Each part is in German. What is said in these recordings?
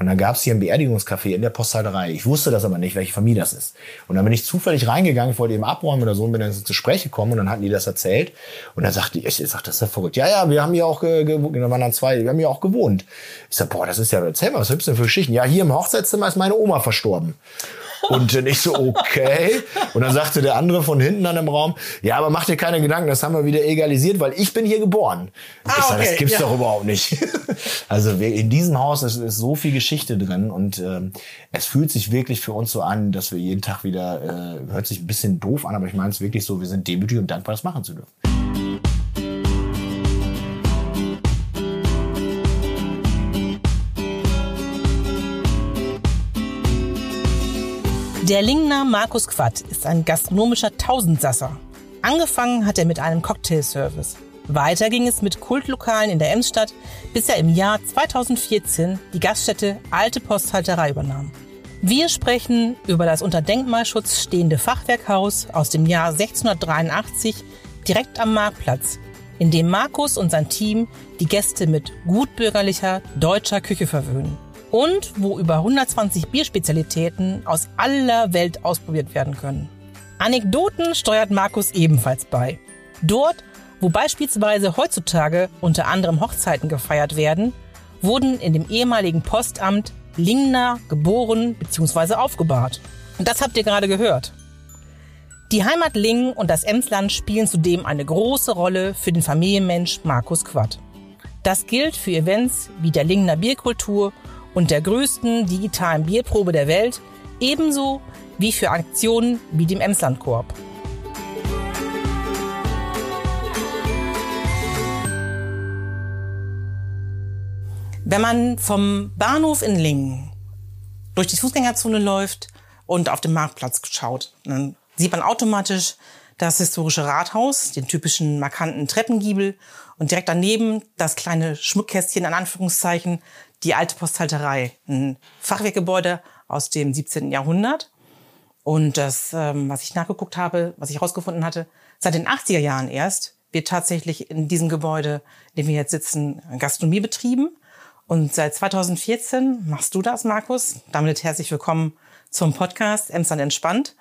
Und dann gab es hier ein Beerdigungscafé in der Posthalterei. Ich wusste das aber nicht, welche Familie das ist. Und dann bin ich zufällig reingegangen, wollte eben abräumen oder so und bin dann ins Gespräch gekommen und dann hatten die das erzählt. Und dann sagte ich, ich sag, das ist ja verrückt. Ja, ja, wir haben hier auch gewohnt, da waren dann zwei, wir haben hier auch gewohnt. Ich sag, boah, das ist ja, erzähl mal, was gibt's denn für Geschichten? Ja, hier im Hochzeitszimmer ist meine Oma verstorben. Und dann ich so, okay. Und dann sagte der andere von hinten dann im Raum, ja, aber mach dir keine Gedanken, das haben wir wieder egalisiert, weil ich bin hier geboren. Ah, ich sage, okay, das gibt's ja. doch überhaupt nicht. Also in diesem Haus ist, ist so viel Geschichte drin und ähm, es fühlt sich wirklich für uns so an, dass wir jeden Tag wieder, äh, hört sich ein bisschen doof an, aber ich meine es wirklich so, wir sind demütig und dankbar, das machen zu dürfen. Der Lingner Markus Quatt ist ein gastronomischer Tausendsasser. Angefangen hat er mit einem Cocktailservice. Weiter ging es mit Kultlokalen in der Emsstadt, bis er im Jahr 2014 die Gaststätte Alte Posthalterei übernahm. Wir sprechen über das unter Denkmalschutz stehende Fachwerkhaus aus dem Jahr 1683 direkt am Marktplatz, in dem Markus und sein Team die Gäste mit gutbürgerlicher deutscher Küche verwöhnen und wo über 120 Bierspezialitäten aus aller Welt ausprobiert werden können. Anekdoten steuert Markus ebenfalls bei. Dort, wo beispielsweise heutzutage unter anderem Hochzeiten gefeiert werden, wurden in dem ehemaligen Postamt Lingner geboren bzw. aufgebahrt. Und das habt ihr gerade gehört. Die Heimat Lingen und das Emsland spielen zudem eine große Rolle für den Familienmensch Markus Quatt. Das gilt für Events wie der Lingner Bierkultur und der größten digitalen Bierprobe der Welt, ebenso wie für Aktionen wie dem Emslandkorb. Wenn man vom Bahnhof in Lingen durch die Fußgängerzone läuft und auf den Marktplatz schaut, dann sieht man automatisch das historische Rathaus, den typischen markanten Treppengiebel und direkt daneben das kleine Schmuckkästchen an Anführungszeichen, die alte Posthalterei, ein Fachwerkgebäude aus dem 17. Jahrhundert. Und das, ähm, was ich nachgeguckt habe, was ich herausgefunden hatte, seit den 80er Jahren erst wird tatsächlich in diesem Gebäude, in dem wir jetzt sitzen, Gastronomie betrieben. Und seit 2014 machst du das, Markus. Damit herzlich willkommen zum Podcast Emsland entspannt.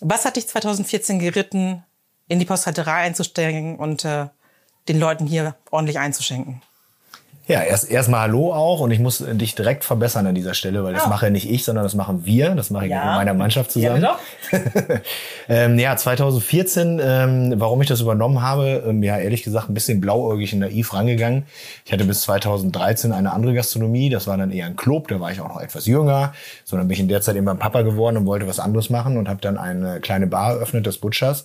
Was hat dich 2014 geritten, in die Posthalterei einzusteigen und äh, den Leuten hier ordentlich einzuschenken? Ja, erst erstmal Hallo auch und ich muss dich direkt verbessern an dieser Stelle, weil das oh. mache nicht ich, sondern das machen wir. Das mache ich ja. mit meiner Mannschaft zusammen. Ja, ähm, ja 2014, ähm, warum ich das übernommen habe, ähm, ja ehrlich gesagt ein bisschen blauäugig und naiv rangegangen. Ich hatte bis 2013 eine andere Gastronomie, das war dann eher ein Club, da war ich auch noch etwas jünger. So, dann bin ich in der Zeit eben beim Papa geworden und wollte was anderes machen und habe dann eine kleine Bar eröffnet, das Butchers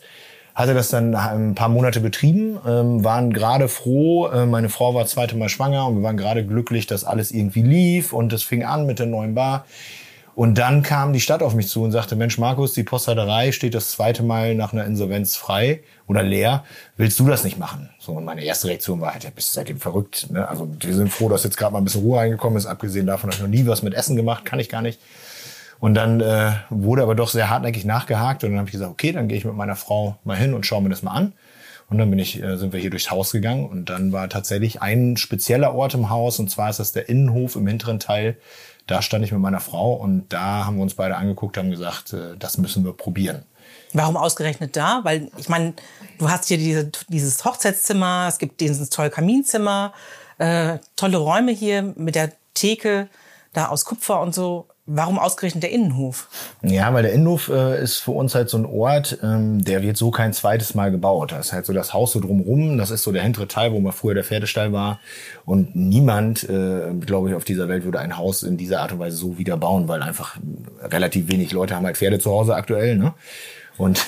hatte das dann ein paar Monate betrieben, ähm, waren gerade froh. Äh, meine Frau war zweite Mal schwanger und wir waren gerade glücklich, dass alles irgendwie lief und es fing an mit der neuen Bar. Und dann kam die Stadt auf mich zu und sagte, Mensch, Markus, die Posthalterei steht das zweite Mal nach einer Insolvenz frei oder leer. Willst du das nicht machen? So, und meine erste Reaktion war halt, ja, bist du seitdem verrückt. Ne? Also wir sind froh, dass jetzt gerade mal ein bisschen Ruhe reingekommen ist. Abgesehen davon habe ich noch nie was mit Essen gemacht, kann ich gar nicht. Und dann äh, wurde aber doch sehr hartnäckig nachgehakt und dann habe ich gesagt, okay, dann gehe ich mit meiner Frau mal hin und schaue mir das mal an. Und dann bin ich, äh, sind wir hier durchs Haus gegangen und dann war tatsächlich ein spezieller Ort im Haus und zwar ist das der Innenhof im hinteren Teil. Da stand ich mit meiner Frau und da haben wir uns beide angeguckt, haben gesagt, äh, das müssen wir probieren. Warum ausgerechnet da? Weil ich meine, du hast hier diese, dieses Hochzeitszimmer, es gibt dieses tolle Kaminzimmer, äh, tolle Räume hier mit der Theke da aus Kupfer und so. Warum ausgerechnet der Innenhof? Ja, weil der Innenhof äh, ist für uns halt so ein Ort, ähm, der wird so kein zweites Mal gebaut. Das ist halt so das Haus so drumrum. Das ist so der hintere Teil, wo mal früher der Pferdestall war. Und niemand, äh, glaube ich, auf dieser Welt würde ein Haus in dieser Art und Weise so wieder bauen, weil einfach relativ wenig Leute haben halt Pferde zu Hause aktuell. Ne? Und,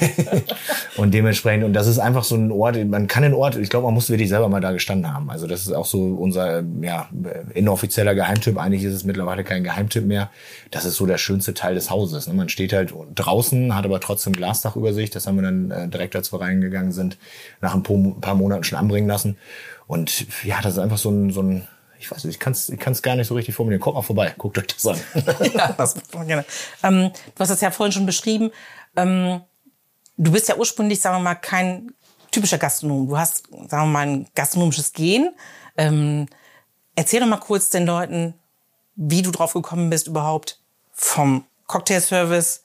und dementsprechend, und das ist einfach so ein Ort, man kann den Ort, ich glaube, man muss wirklich selber mal da gestanden haben. Also das ist auch so unser ja, inoffizieller Geheimtipp. Eigentlich ist es mittlerweile kein Geheimtipp mehr. Das ist so der schönste Teil des Hauses. Ne? Man steht halt draußen, hat aber trotzdem Glasdach über sich. Das haben wir dann äh, direkt, als wir reingegangen sind, nach ein paar Monaten schon anbringen lassen. Und ja, das ist einfach so ein, so ein ich weiß nicht, ich kann es ich kann's gar nicht so richtig formulieren. Kommt mal vorbei, guckt euch das an. ja, das gerne. Ähm, du hast es ja vorhin schon beschrieben. Ähm, Du bist ja ursprünglich, sagen wir mal, kein typischer Gastronom. Du hast, sagen wir mal, ein gastronomisches Gen. Ähm, erzähl doch mal kurz den Leuten, wie du drauf gekommen bist, überhaupt vom Cocktailservice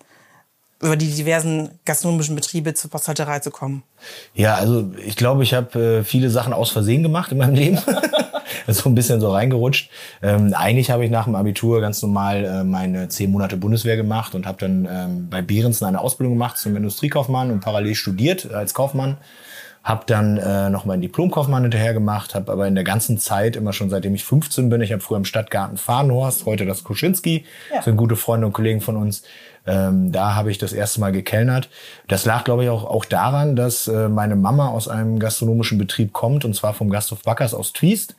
über die diversen gastronomischen Betriebe zur Posthalterei zu kommen? Ja, also ich glaube, ich habe äh, viele Sachen aus Versehen gemacht in meinem Leben. so ein bisschen so reingerutscht. Ähm, eigentlich habe ich nach dem Abitur ganz normal äh, meine zehn Monate Bundeswehr gemacht und habe dann ähm, bei Behrensen eine Ausbildung gemacht zum Industriekaufmann und parallel studiert als Kaufmann habe dann äh, noch mal einen Diplomkaufmann hinterher gemacht, habe aber in der ganzen Zeit, immer schon seitdem ich 15 bin, ich habe früher im Stadtgarten Farnhorst, heute das Kuschinski, ja. sind gute Freunde und Kollegen von uns. Ähm, da habe ich das erste Mal gekellnert. Das lag, glaube ich, auch, auch daran, dass äh, meine Mama aus einem gastronomischen Betrieb kommt, und zwar vom Gasthof Backers aus Twiest.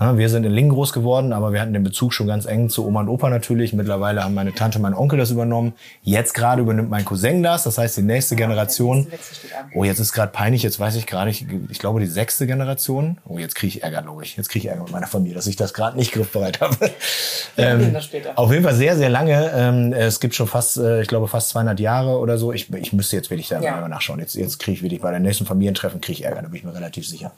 Ja, wir sind in Lingen groß geworden, aber wir hatten den Bezug schon ganz eng zu Oma und Opa natürlich. Mittlerweile haben meine Tante, mein Onkel das übernommen. Jetzt gerade übernimmt mein Cousin das, das heißt die nächste Generation. Oh, jetzt ist gerade peinlich, jetzt weiß ich gerade nicht, ich glaube die sechste Generation. Oh, jetzt kriege ich Ärger, glaube ich. Jetzt kriege ich Ärger mit meiner Familie, dass ich das gerade nicht griffbereit habe. ähm, auf jeden Fall sehr, sehr lange. Ähm, es gibt schon fast, äh, ich glaube fast 200 Jahre oder so. Ich, ich müsste jetzt wirklich da ja. mal nachschauen. Jetzt, jetzt kriege ich wirklich bei der nächsten Familientreffen kriege ich Ärger, da bin ich mir relativ sicher.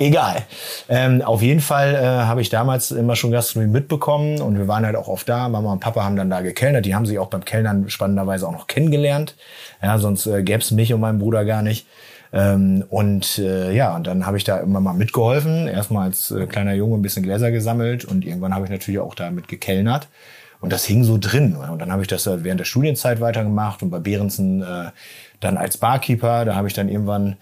Egal. Ähm, auf jeden Fall äh, habe ich damals immer schon Gastronomie mitbekommen und wir waren halt auch oft da. Mama und Papa haben dann da gekellnert. Die haben sich auch beim Kellnern spannenderweise auch noch kennengelernt. Ja, sonst äh, gäbe es mich und meinen Bruder gar nicht. Ähm, und äh, ja, und dann habe ich da immer mal mitgeholfen. Erstmal als äh, kleiner Junge ein bisschen Gläser gesammelt und irgendwann habe ich natürlich auch damit gekellnert. Und das hing so drin. Und dann habe ich das während der Studienzeit weitergemacht und bei Behrensen äh, dann als Barkeeper. Da habe ich dann irgendwann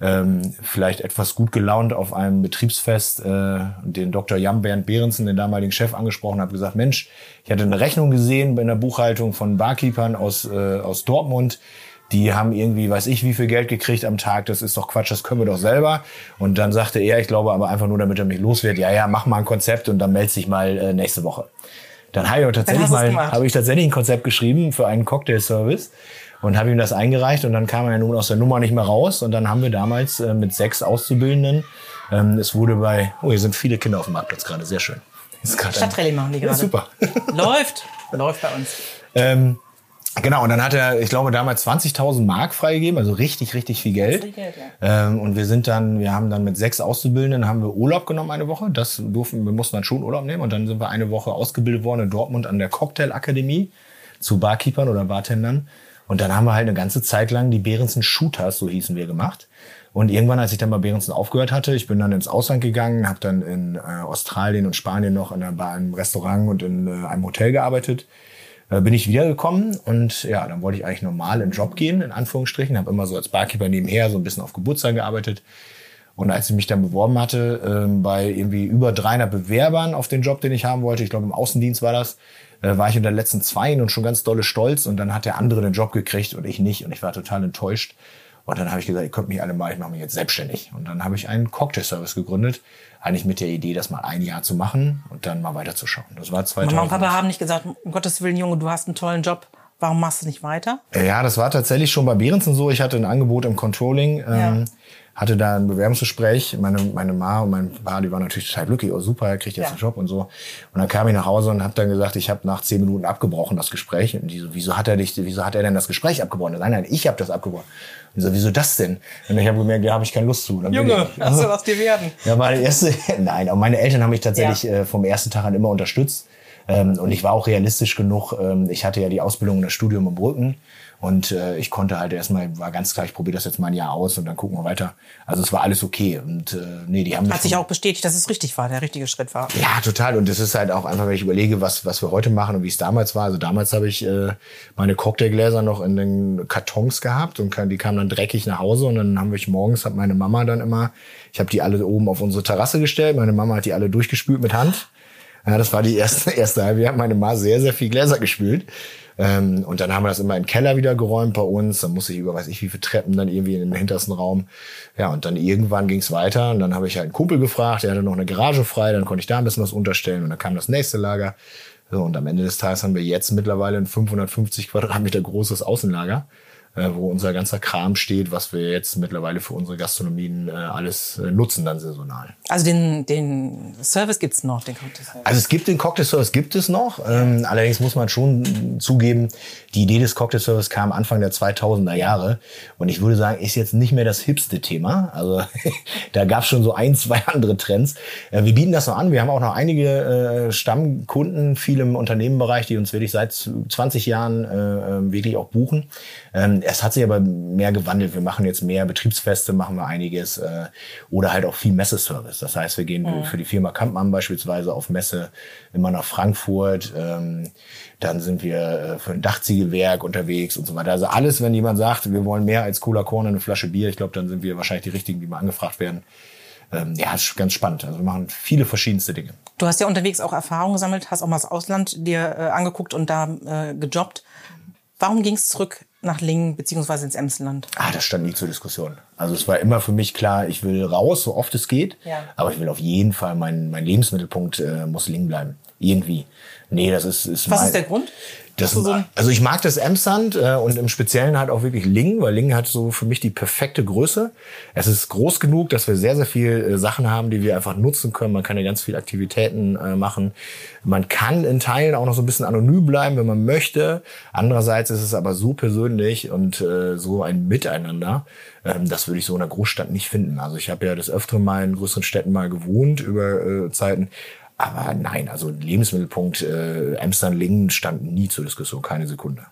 ähm, vielleicht etwas gut gelaunt auf einem Betriebsfest äh, den Dr. Jan Bernd Behrensen, den damaligen Chef, angesprochen habe, gesagt, Mensch, ich hatte eine Rechnung gesehen in der Buchhaltung von Barkeepern aus, äh, aus Dortmund. Die haben irgendwie, weiß ich, wie viel Geld gekriegt am Tag. Das ist doch Quatsch, das können wir doch selber. Und dann sagte er, ich glaube aber einfach nur, damit er mich los wird, ja, ja, mach mal ein Konzept und dann melde dich mal äh, nächste Woche. Dann habe ich tatsächlich mal, habe ich tatsächlich ein Konzept geschrieben für einen Cocktail-Service und habe ihm das eingereicht und dann kam er ja nun aus der Nummer nicht mehr raus und dann haben wir damals äh, mit sechs Auszubildenden, ähm, es wurde bei, oh, hier sind viele Kinder auf dem Marktplatz gerade, sehr schön. Stadtrallye machen die gerade. Ja, super. Läuft, läuft bei uns. Ähm, Genau, und dann hat er, ich glaube, damals 20.000 Mark freigegeben, also richtig, richtig viel Geld. Viel Geld ja. ähm, und wir sind dann, wir haben dann mit sechs Auszubildenden, haben wir Urlaub genommen eine Woche. Das durften, wir mussten dann schon Urlaub nehmen. Und dann sind wir eine Woche ausgebildet worden in Dortmund an der Cocktailakademie zu Barkeepern oder Bartendern. Und dann haben wir halt eine ganze Zeit lang die Behrensen Shooters, so hießen wir, gemacht. Und irgendwann, als ich dann bei Behrensen aufgehört hatte, ich bin dann ins Ausland gegangen, habe dann in äh, Australien und Spanien noch in einem Restaurant und in äh, einem Hotel gearbeitet, äh, bin ich wiedergekommen und ja, dann wollte ich eigentlich normal in den Job gehen, in Anführungsstrichen, habe immer so als Barkeeper nebenher so ein bisschen auf Geburtstag gearbeitet. Und als ich mich dann beworben hatte, äh, bei irgendwie über 300 Bewerbern auf den Job, den ich haben wollte, ich glaube im Außendienst war das, äh, war ich unter den letzten zwei und schon ganz dolle stolz und dann hat der andere den Job gekriegt und ich nicht und ich war total enttäuscht. Und dann habe ich gesagt, ihr könnt mich alle mal, ich mache mich jetzt selbstständig. Und dann habe ich einen Cocktail-Service gegründet, eigentlich mit der Idee, das mal ein Jahr zu machen und dann mal weiterzuschauen. Das war 2000. Mama und Papa haben nicht gesagt, um Gottes Willen, Junge, du hast einen tollen Job. Warum machst du nicht weiter? Ja, das war tatsächlich schon bei Behrensen so. Ich hatte ein Angebot im Controlling. Ja. Hatte da ein Bewerbungsgespräch. Meine, meine Ma und mein Pa, die waren natürlich total glücklich. Oh, super, er kriegt jetzt ja. einen Job und so. Und dann kam ich nach Hause und habe dann gesagt, ich habe nach zehn Minuten abgebrochen, das Gespräch. Und die so, wieso hat er dich, wieso hat er denn das Gespräch abgebrochen? Nein, nein, ich habe das abgebrochen. Und so, wieso das denn? Und ich habe gemerkt, ja, habe ich keine Lust zu. Dann Junge, lass du was dir werden. Ja, der erste, nein, aber meine Eltern haben mich tatsächlich ja. äh, vom ersten Tag an immer unterstützt. Ähm, und ich war auch realistisch genug. Ähm, ich hatte ja die Ausbildung und das Studium im Brücken. Und äh, ich konnte halt erstmal, war ganz klar, ich probiere das jetzt mal ein Jahr aus und dann gucken wir weiter. Also es war alles okay. Und äh, nee, die haben Hat sich auch bestätigt, dass es richtig war, der richtige Schritt war. Ja, total. Und das ist halt auch einfach, wenn ich überlege, was, was wir heute machen und wie es damals war. Also damals habe ich äh, meine Cocktailgläser noch in den Kartons gehabt und die kamen dann dreckig nach Hause. Und dann haben wir morgens, hat meine Mama dann immer, ich habe die alle oben auf unsere Terrasse gestellt. Meine Mama hat die alle durchgespült mit Hand. Ja, das war die erste, erste halbe Jahr. Meine Mama sehr, sehr viel Gläser gespült. Ähm, und dann haben wir das immer im Keller wieder geräumt bei uns. Dann musste ich über weiß ich wie viele Treppen dann irgendwie in den hintersten Raum. Ja, und dann irgendwann ging es weiter. Und dann habe ich halt einen Kumpel gefragt, der hatte noch eine Garage frei, dann konnte ich da ein bisschen was unterstellen und dann kam das nächste Lager. So, und am Ende des Tages haben wir jetzt mittlerweile ein 550 Quadratmeter großes Außenlager äh, wo unser ganzer Kram steht, was wir jetzt mittlerweile für unsere Gastronomien äh, alles äh, nutzen, dann saisonal. Also den, den Service gibt's noch, den Cocktail-Service? Also es gibt den Cocktail-Service, gibt es noch. Ähm, allerdings muss man schon zugeben, die Idee des Cocktail-Service kam Anfang der 2000er Jahre. Und ich würde sagen, ist jetzt nicht mehr das hipste Thema. Also da gab's schon so ein, zwei andere Trends. Äh, wir bieten das noch an. Wir haben auch noch einige äh, Stammkunden, viele im Unternehmenbereich, die uns wirklich seit 20 Jahren äh, ähm, wirklich auch buchen. Ähm, es hat sich aber mehr gewandelt. Wir machen jetzt mehr Betriebsfeste, machen wir einiges äh, oder halt auch viel Messeservice. Das heißt, wir gehen mhm. für die Firma Kampmann beispielsweise auf Messe immer nach Frankfurt. Ähm, dann sind wir äh, für ein Dachziegelwerk unterwegs und so weiter. Also alles, wenn jemand sagt, wir wollen mehr als Cola Korn und eine Flasche Bier, ich glaube, dann sind wir wahrscheinlich die richtigen, die mal angefragt werden. Ähm, ja, ist ganz spannend. Also wir machen viele verschiedenste Dinge. Du hast ja unterwegs auch Erfahrungen gesammelt, hast auch mal das Ausland dir äh, angeguckt und da äh, gejobbt. Warum ging es zurück nach Lingen beziehungsweise ins Emsland? Ah, das stand nie zur Diskussion. Also es war immer für mich klar, ich will raus, so oft es geht. Ja. Aber ich will auf jeden Fall, mein, mein Lebensmittelpunkt äh, muss Lingen bleiben. Irgendwie. Nee, das ist, ist Was mein, ist der Grund? Das, also ich mag das Emsland äh, und im Speziellen halt auch wirklich Lingen, weil Lingen hat so für mich die perfekte Größe. Es ist groß genug, dass wir sehr, sehr viel äh, Sachen haben, die wir einfach nutzen können. Man kann ja ganz viele Aktivitäten äh, machen. Man kann in Teilen auch noch so ein bisschen anonym bleiben, wenn man möchte. Andererseits ist es aber so persönlich und äh, so ein Miteinander. Ähm, das würde ich so in einer Großstadt nicht finden. Also ich habe ja des Öfteren mal in größeren Städten mal gewohnt über äh, Zeiten. Aber nein, also Lebensmittelpunkt äh, Amsterdam-Lingen stand nie zur Diskussion, keine Sekunde.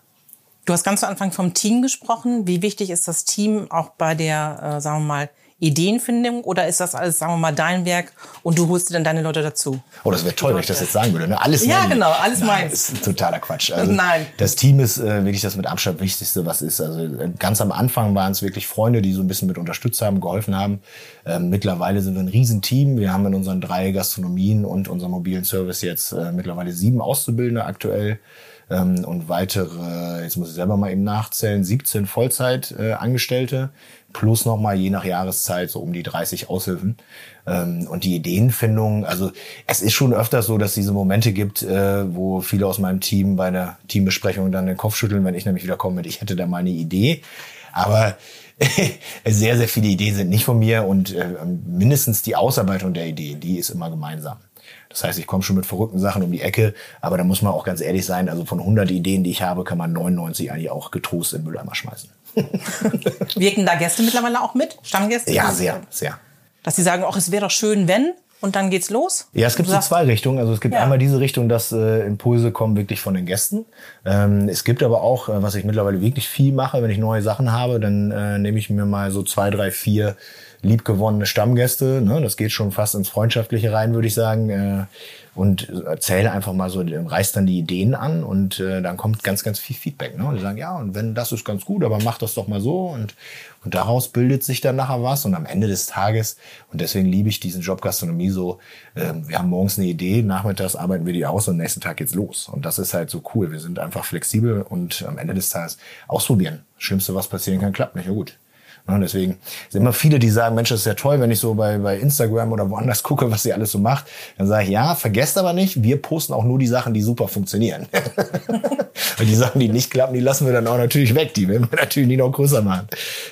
Du hast ganz zu Anfang vom Team gesprochen. Wie wichtig ist das Team auch bei der, äh, sagen wir mal, Ideenfindung oder ist das alles, sagen wir mal, dein Werk und du holst dir dann deine Leute dazu? Oh, das wäre toll, wenn ich das jetzt sagen würde. Ne? Alles Ja, mein, genau, alles nein, meins. ist totaler Quatsch. Also, nein. Das Team ist äh, wirklich das mit Abstand Wichtigste, was ist. Also äh, ganz am Anfang waren es wirklich Freunde, die so ein bisschen mit unterstützt haben, geholfen haben. Ähm, mittlerweile sind wir ein Riesenteam. Wir haben in unseren drei Gastronomien und unserem mobilen Service jetzt äh, mittlerweile sieben Auszubildende aktuell ähm, und weitere, jetzt muss ich selber mal eben nachzählen, 17 Vollzeitangestellte. Äh, plus nochmal je nach Jahreszeit so um die 30 Aushilfen. Ähm, und die Ideenfindung, also es ist schon öfters so, dass diese Momente gibt, äh, wo viele aus meinem Team bei einer Teambesprechung dann den Kopf schütteln, wenn ich nämlich wieder komme mit, ich hätte da mal eine Idee. Aber sehr, sehr viele Ideen sind nicht von mir und äh, mindestens die Ausarbeitung der Idee, die ist immer gemeinsam. Das heißt, ich komme schon mit verrückten Sachen um die Ecke, aber da muss man auch ganz ehrlich sein, also von 100 Ideen, die ich habe, kann man 99 eigentlich auch getrost in den Mülleimer schmeißen. Wirken da Gäste mittlerweile auch mit? Stammgäste? Ja, sehr, sehr. Dass sie sagen, ach, es wäre doch schön, wenn und dann geht's los? Ja, es gibt so zwei Richtungen. Also es gibt ja. einmal diese Richtung, dass äh, Impulse kommen wirklich von den Gästen. Ähm, es gibt aber auch, äh, was ich mittlerweile wirklich viel mache, wenn ich neue Sachen habe, dann äh, nehme ich mir mal so zwei, drei, vier liebgewonnene Stammgäste. Ne? Das geht schon fast ins Freundschaftliche rein, würde ich sagen. Äh, und erzähle einfach mal so, reißt dann die Ideen an und äh, dann kommt ganz, ganz viel Feedback. Ne? Und die sagen, ja, und wenn das ist ganz gut, aber mach das doch mal so und, und daraus bildet sich dann nachher was und am Ende des Tages, und deswegen liebe ich diesen Job Gastronomie so, äh, wir haben morgens eine Idee, nachmittags arbeiten wir die aus und nächsten Tag geht's los. Und das ist halt so cool. Wir sind einfach flexibel und am Ende des Tages ausprobieren. Schlimmste, was passieren kann, klappt nicht. Ja gut, und deswegen sind immer viele, die sagen, Mensch, das ist ja toll, wenn ich so bei, bei Instagram oder woanders gucke, was sie alles so macht. Dann sage ich, ja, vergesst aber nicht, wir posten auch nur die Sachen, die super funktionieren. Und die Sachen, die nicht klappen, die lassen wir dann auch natürlich weg. Die werden wir natürlich nicht noch größer machen.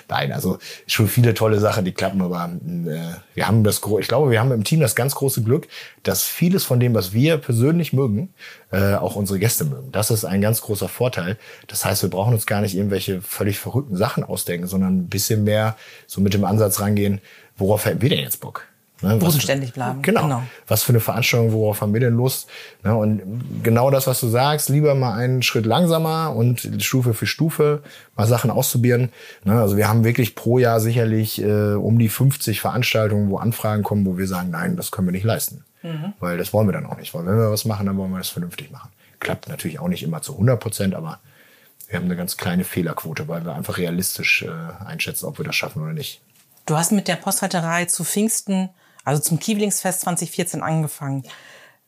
Nein, also schon viele tolle Sachen, die klappen, aber äh, wir haben das, ich glaube, wir haben im Team das ganz große Glück, dass vieles von dem, was wir persönlich mögen, äh, auch unsere Gäste mögen. Das ist ein ganz großer Vorteil. Das heißt, wir brauchen uns gar nicht irgendwelche völlig verrückten Sachen ausdenken, sondern ein bisschen mehr so mit dem Ansatz rangehen, worauf hätten wir denn jetzt Bock? Ne, Bodenständig bleiben. Genau. genau. Was für eine Veranstaltung, worauf haben wir denn Lust? Ne, und genau das, was du sagst, lieber mal einen Schritt langsamer und Stufe für Stufe mal Sachen auszuprobieren. Ne, also wir haben wirklich pro Jahr sicherlich äh, um die 50 Veranstaltungen, wo Anfragen kommen, wo wir sagen, nein, das können wir nicht leisten. Mhm. Weil das wollen wir dann auch nicht. Weil wenn wir was machen, dann wollen wir das vernünftig machen. Klappt natürlich auch nicht immer zu 100 Prozent, aber wir haben eine ganz kleine Fehlerquote, weil wir einfach realistisch äh, einschätzen, ob wir das schaffen oder nicht. Du hast mit der Posthalterei zu Pfingsten also zum Kiewlingsfest 2014 angefangen.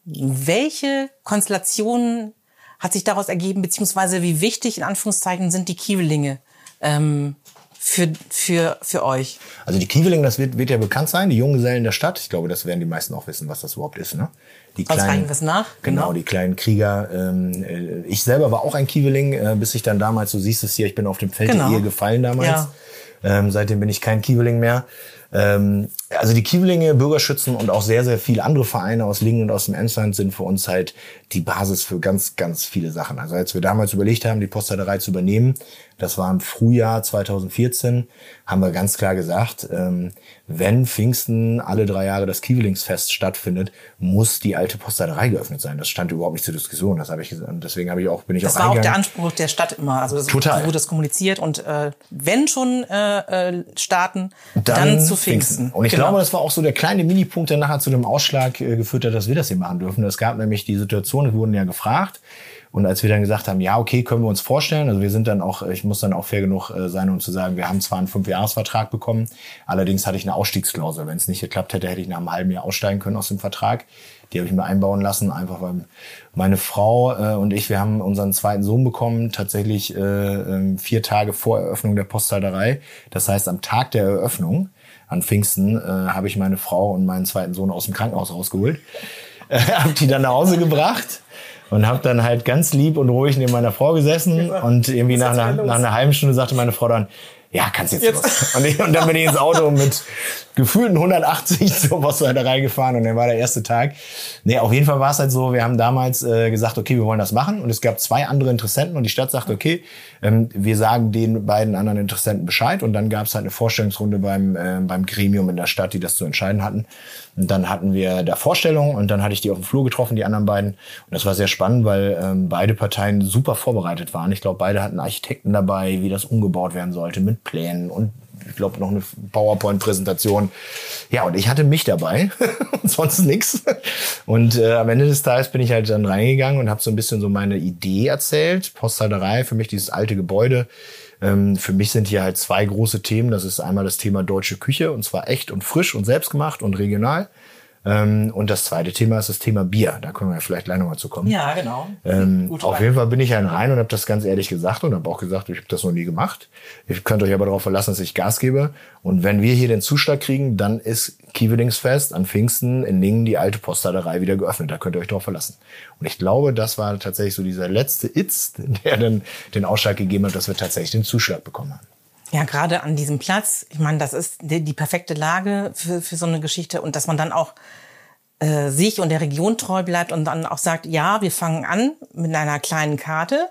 Welche Konstellationen hat sich daraus ergeben, beziehungsweise wie wichtig in Anführungszeichen sind die Kiewlinge ähm, für, für, für euch? Also die Kieveling, das wird, wird ja bekannt sein, die Junggesellen der Stadt. Ich glaube, das werden die meisten auch wissen, was das überhaupt ist. Ne? Die kleinen, was nach? Genau, genau, die kleinen Krieger. Ähm, äh, ich selber war auch ein Kieveling, äh, bis ich dann damals, du siehst es hier, ich bin auf dem Feld genau. der Ehe gefallen damals. Ja. Ähm, seitdem bin ich kein Kieveling mehr. Ähm, also die Kievelinge, Bürgerschützen und auch sehr, sehr viele andere Vereine aus Lingen und aus dem Emsland sind für uns halt die Basis für ganz, ganz viele Sachen. Also als wir damals überlegt haben, die Postleiterei zu übernehmen, das war im Frühjahr 2014, haben wir ganz klar gesagt, ähm, wenn Pfingsten alle drei Jahre das Kievelingsfest stattfindet, muss die alte Postleiterei geöffnet sein. Das stand überhaupt nicht zur Diskussion. Das habe ich und deswegen habe ich auch bin ich das auch Das war auch der Anspruch der Stadt immer. Also das Total. wurde das kommuniziert und äh, wenn schon äh, äh, starten, dann, dann zu Pfingsten. Pfingsten. Und ich genau. glaube, das war auch so der kleine Minipunkt, der nachher zu dem Ausschlag äh, geführt hat, dass wir das hier machen dürfen. Es gab nämlich die Situation, wir wurden ja gefragt, und als wir dann gesagt haben, ja, okay, können wir uns vorstellen, also wir sind dann auch, ich muss dann auch fair genug äh, sein, um zu sagen, wir haben zwar einen Fünfjahresvertrag bekommen, allerdings hatte ich eine Ausstiegsklausel. Wenn es nicht geklappt hätte, hätte ich nach einem halben Jahr aussteigen können aus dem Vertrag. Die habe ich mir einbauen lassen, einfach weil meine Frau äh, und ich, wir haben unseren zweiten Sohn bekommen, tatsächlich äh, ähm, vier Tage vor Eröffnung der Posthalterei. Das heißt, am Tag der Eröffnung an Pfingsten äh, habe ich meine Frau und meinen zweiten Sohn aus dem Krankenhaus rausgeholt, äh, habe die dann nach Hause gebracht und habe dann halt ganz lieb und ruhig neben meiner Frau gesessen und irgendwie nach einer, nach einer halben Stunde sagte meine Frau dann, ja, kannst jetzt, jetzt. los. Und, ich, und dann bin ich ins Auto mit gefühlten 180 zur Postleiterei gefahren und dann war der erste Tag. Nee, auf jeden Fall war es halt so, wir haben damals äh, gesagt, okay, wir wollen das machen und es gab zwei andere Interessenten und die Stadt sagte, okay, ähm, wir sagen den beiden anderen Interessenten Bescheid und dann gab es halt eine Vorstellungsrunde beim, äh, beim Gremium in der Stadt, die das zu entscheiden hatten. Und dann hatten wir da Vorstellungen und dann hatte ich die auf dem Flur getroffen, die anderen beiden. Und das war sehr spannend, weil ähm, beide Parteien super vorbereitet waren. Ich glaube, beide hatten Architekten dabei, wie das umgebaut werden sollte, mit Plänen und ich glaube, noch eine PowerPoint-Präsentation. Ja, und ich hatte mich dabei und sonst nix. Und äh, am Ende des Tages bin ich halt dann reingegangen und habe so ein bisschen so meine Idee erzählt. Posthalterei, für mich dieses alte Gebäude. Ähm, für mich sind hier halt zwei große Themen. Das ist einmal das Thema deutsche Küche und zwar echt und frisch und selbstgemacht und regional. Ähm, und das zweite Thema ist das Thema Bier. Da können wir vielleicht gleich nochmal zu kommen. Ja, genau. Ähm, auf jeden Fall bin ich dann rein und habe das ganz ehrlich gesagt und habe auch gesagt, ich habe das noch nie gemacht. Ihr könnt euch aber darauf verlassen, dass ich Gas gebe. Und wenn wir hier den Zuschlag kriegen, dann ist Kievelingsfest an Pfingsten in Lingen die alte Postladerei wieder geöffnet. Da könnt ihr euch darauf verlassen. Und ich glaube, das war tatsächlich so dieser letzte Itz, der dann den Ausschlag gegeben hat, dass wir tatsächlich den Zuschlag bekommen haben. Ja, gerade an diesem Platz. Ich meine, das ist die, die perfekte Lage für, für so eine Geschichte und dass man dann auch äh, sich und der Region treu bleibt und dann auch sagt, ja, wir fangen an mit einer kleinen Karte.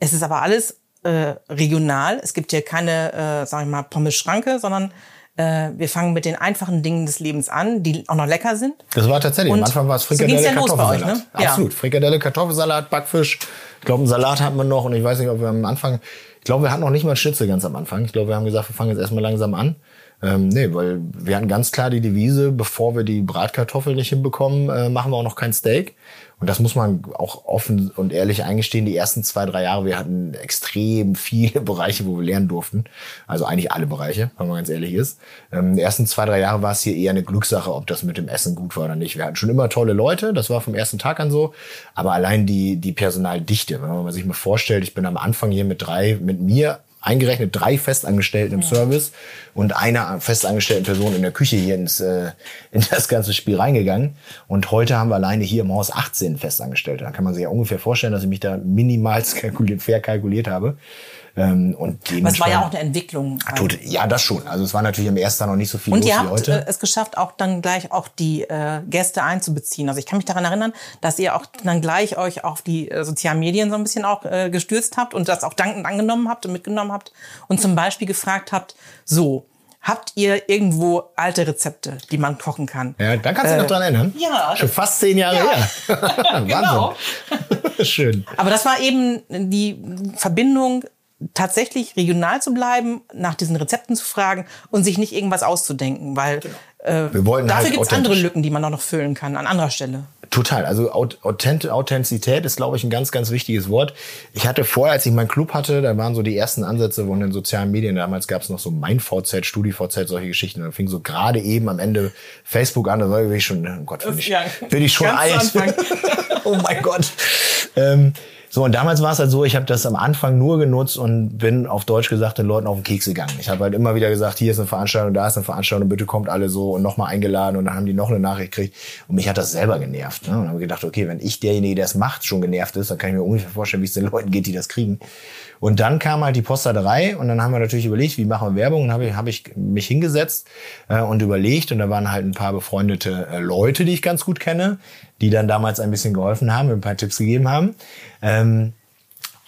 Es ist aber alles äh, regional. Es gibt hier keine, äh, sag ich mal, Pommes-Schranke, sondern äh, wir fangen mit den einfachen Dingen des Lebens an, die auch noch lecker sind. Das war tatsächlich. Und Am Anfang war es Frikadelle, so ja Kartoffelsalat. Euch, ne? Absolut. Ja. Frikadelle, Kartoffelsalat, Backfisch. Ich glaube, einen Salat hatten wir noch und ich weiß nicht, ob wir am Anfang glaube, wir hatten noch nicht mal Schnitzel ganz am Anfang. Ich glaube, wir haben gesagt, wir fangen jetzt erstmal langsam an. Ähm, nee, weil wir hatten ganz klar die Devise, bevor wir die Bratkartoffel nicht hinbekommen, äh, machen wir auch noch kein Steak. Und das muss man auch offen und ehrlich eingestehen. Die ersten zwei, drei Jahre, wir hatten extrem viele Bereiche, wo wir lernen durften. Also eigentlich alle Bereiche, wenn man ganz ehrlich ist. Ähm, die ersten zwei, drei Jahre war es hier eher eine Glückssache, ob das mit dem Essen gut war oder nicht. Wir hatten schon immer tolle Leute, das war vom ersten Tag an so. Aber allein die, die Personaldichte, wenn man sich mal vorstellt, ich bin am Anfang hier mit drei, mit mir eingerechnet drei Festangestellten im ja. Service und einer festangestellten Person in der Küche hier ins, äh, in das ganze Spiel reingegangen. Und heute haben wir alleine hier im Haus 18 Festangestellte. Da kann man sich ja ungefähr vorstellen, dass ich mich da minimal kalkuliert, fair kalkuliert habe. Ähm, und das war ja auch eine Entwicklung. Tut, ja, das schon. Also es war natürlich im ersten Jahr noch nicht so viel und los ihr habt, wie heute. Äh, es geschafft, auch dann gleich auch die äh, Gäste einzubeziehen. Also ich kann mich daran erinnern, dass ihr auch dann gleich euch auf die äh, sozialen Medien so ein bisschen auch äh, gestürzt habt und das auch dankend angenommen habt und mitgenommen habt und zum Beispiel gefragt habt, so, Habt ihr irgendwo alte Rezepte, die man kochen kann? Ja, da kannst du äh, noch dran erinnern. Ja. Schon fast zehn Jahre ja. her. genau. Schön. Aber das war eben die Verbindung tatsächlich regional zu bleiben, nach diesen Rezepten zu fragen und sich nicht irgendwas auszudenken, weil genau. äh, dafür halt gibt es andere Lücken, die man auch noch füllen kann an anderer Stelle. Total. Also Authent Authentizität ist, glaube ich, ein ganz, ganz wichtiges Wort. Ich hatte vorher, als ich meinen Club hatte, da waren so die ersten Ansätze von den sozialen Medien. Damals gab es noch so mein VZ, StudiVZ, solche Geschichten. Dann fing so gerade eben am Ende Facebook an. Da war ich schon, oh Gott, bin ich, bin ich schon alt. oh mein Gott. Ähm, So, und damals war es halt so, ich habe das am Anfang nur genutzt und bin auf Deutsch gesagt den Leuten auf den Keks gegangen. Ich habe halt immer wieder gesagt, hier ist eine Veranstaltung, da ist eine Veranstaltung, bitte kommt alle so und nochmal eingeladen und dann haben die noch eine Nachricht gekriegt. Und mich hat das selber genervt. Ne? Und habe gedacht, okay, wenn ich derjenige, der es macht, schon genervt ist, dann kann ich mir ungefähr vorstellen, wie es den Leuten geht, die das kriegen. Und dann kam halt die Postaderei und dann haben wir natürlich überlegt, wie machen wir Werbung und habe ich, hab ich mich hingesetzt äh, und überlegt und da waren halt ein paar befreundete äh, Leute, die ich ganz gut kenne, die dann damals ein bisschen geholfen haben, ein paar Tipps gegeben haben. Ähm,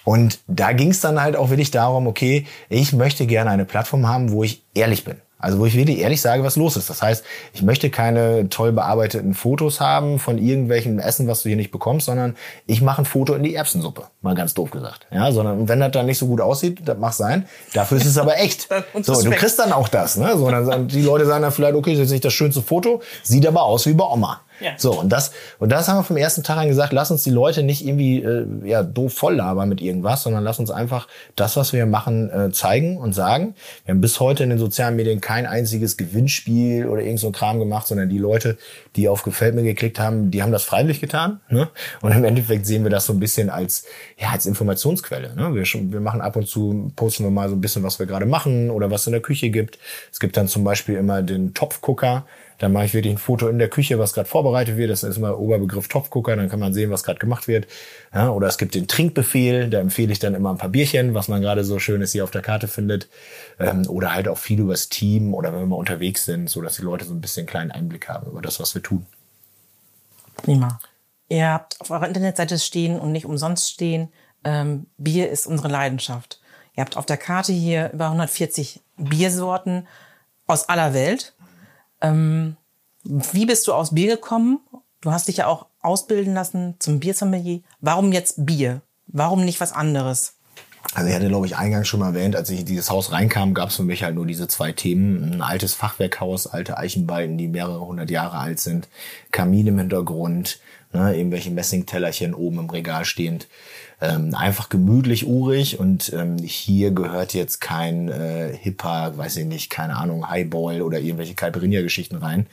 und da ging es dann halt auch wirklich darum, okay, ich möchte gerne eine Plattform haben, wo ich ehrlich bin. Also wo ich wirklich ehrlich sage, was los ist. Das heißt, ich möchte keine toll bearbeiteten Fotos haben von irgendwelchen Essen, was du hier nicht bekommst, sondern ich mache ein Foto in die Erbsensuppe, mal ganz doof gesagt. Ja, sondern wenn das dann nicht so gut aussieht, das mag sein. Dafür ist es aber echt. so, du kriegst dann auch das. Ne? So, dann, die Leute sagen dann vielleicht, okay, das ist nicht das schönste Foto, sieht aber aus wie bei Oma. Ja. So, und das, und das haben wir vom ersten Tag an gesagt, lass uns die Leute nicht irgendwie äh, ja, doof voll labern mit irgendwas, sondern lass uns einfach das, was wir machen, äh, zeigen und sagen. Wir haben bis heute in den sozialen Medien kein einziges Gewinnspiel oder irgend so ein Kram gemacht, sondern die Leute, die auf Gefällt mir geklickt haben, die haben das freiwillig getan. Ne? Und im Endeffekt sehen wir das so ein bisschen als, ja, als Informationsquelle. Ne? Wir, schon, wir machen ab und zu, posten wir mal so ein bisschen, was wir gerade machen oder was in der Küche gibt. Es gibt dann zum Beispiel immer den Topfgucker. Dann mache ich wirklich ein Foto in der Küche, was gerade vorbereitet wird. Das ist immer Oberbegriff Topfgucker, dann kann man sehen, was gerade gemacht wird. Ja, oder es gibt den Trinkbefehl, da empfehle ich dann immer ein paar Bierchen, was man gerade so schönes hier auf der Karte findet. Ähm, oder halt auch viel übers Team oder wenn wir mal unterwegs sind, so dass die Leute so ein bisschen einen kleinen Einblick haben über das, was wir tun. Prima. Ihr habt auf eurer Internetseite stehen und nicht umsonst stehen, ähm, Bier ist unsere Leidenschaft. Ihr habt auf der Karte hier über 140 Biersorten aus aller Welt. Ähm, wie bist du aus Bier gekommen? Du hast dich ja auch ausbilden lassen zum Biersommelier. Warum jetzt Bier? Warum nicht was anderes? Also ich hatte, glaube ich, eingangs schon mal erwähnt, als ich in dieses Haus reinkam, gab es für mich halt nur diese zwei Themen. Ein altes Fachwerkhaus, alte Eichenbalken, die mehrere hundert Jahre alt sind, Kamin im Hintergrund, ne, irgendwelche Messingtellerchen oben im Regal stehend. Ähm, einfach gemütlich, urig und ähm, hier gehört jetzt kein äh, hipper, weiß ich nicht, keine Ahnung, Highball oder irgendwelche Caipirinha-Geschichten rein.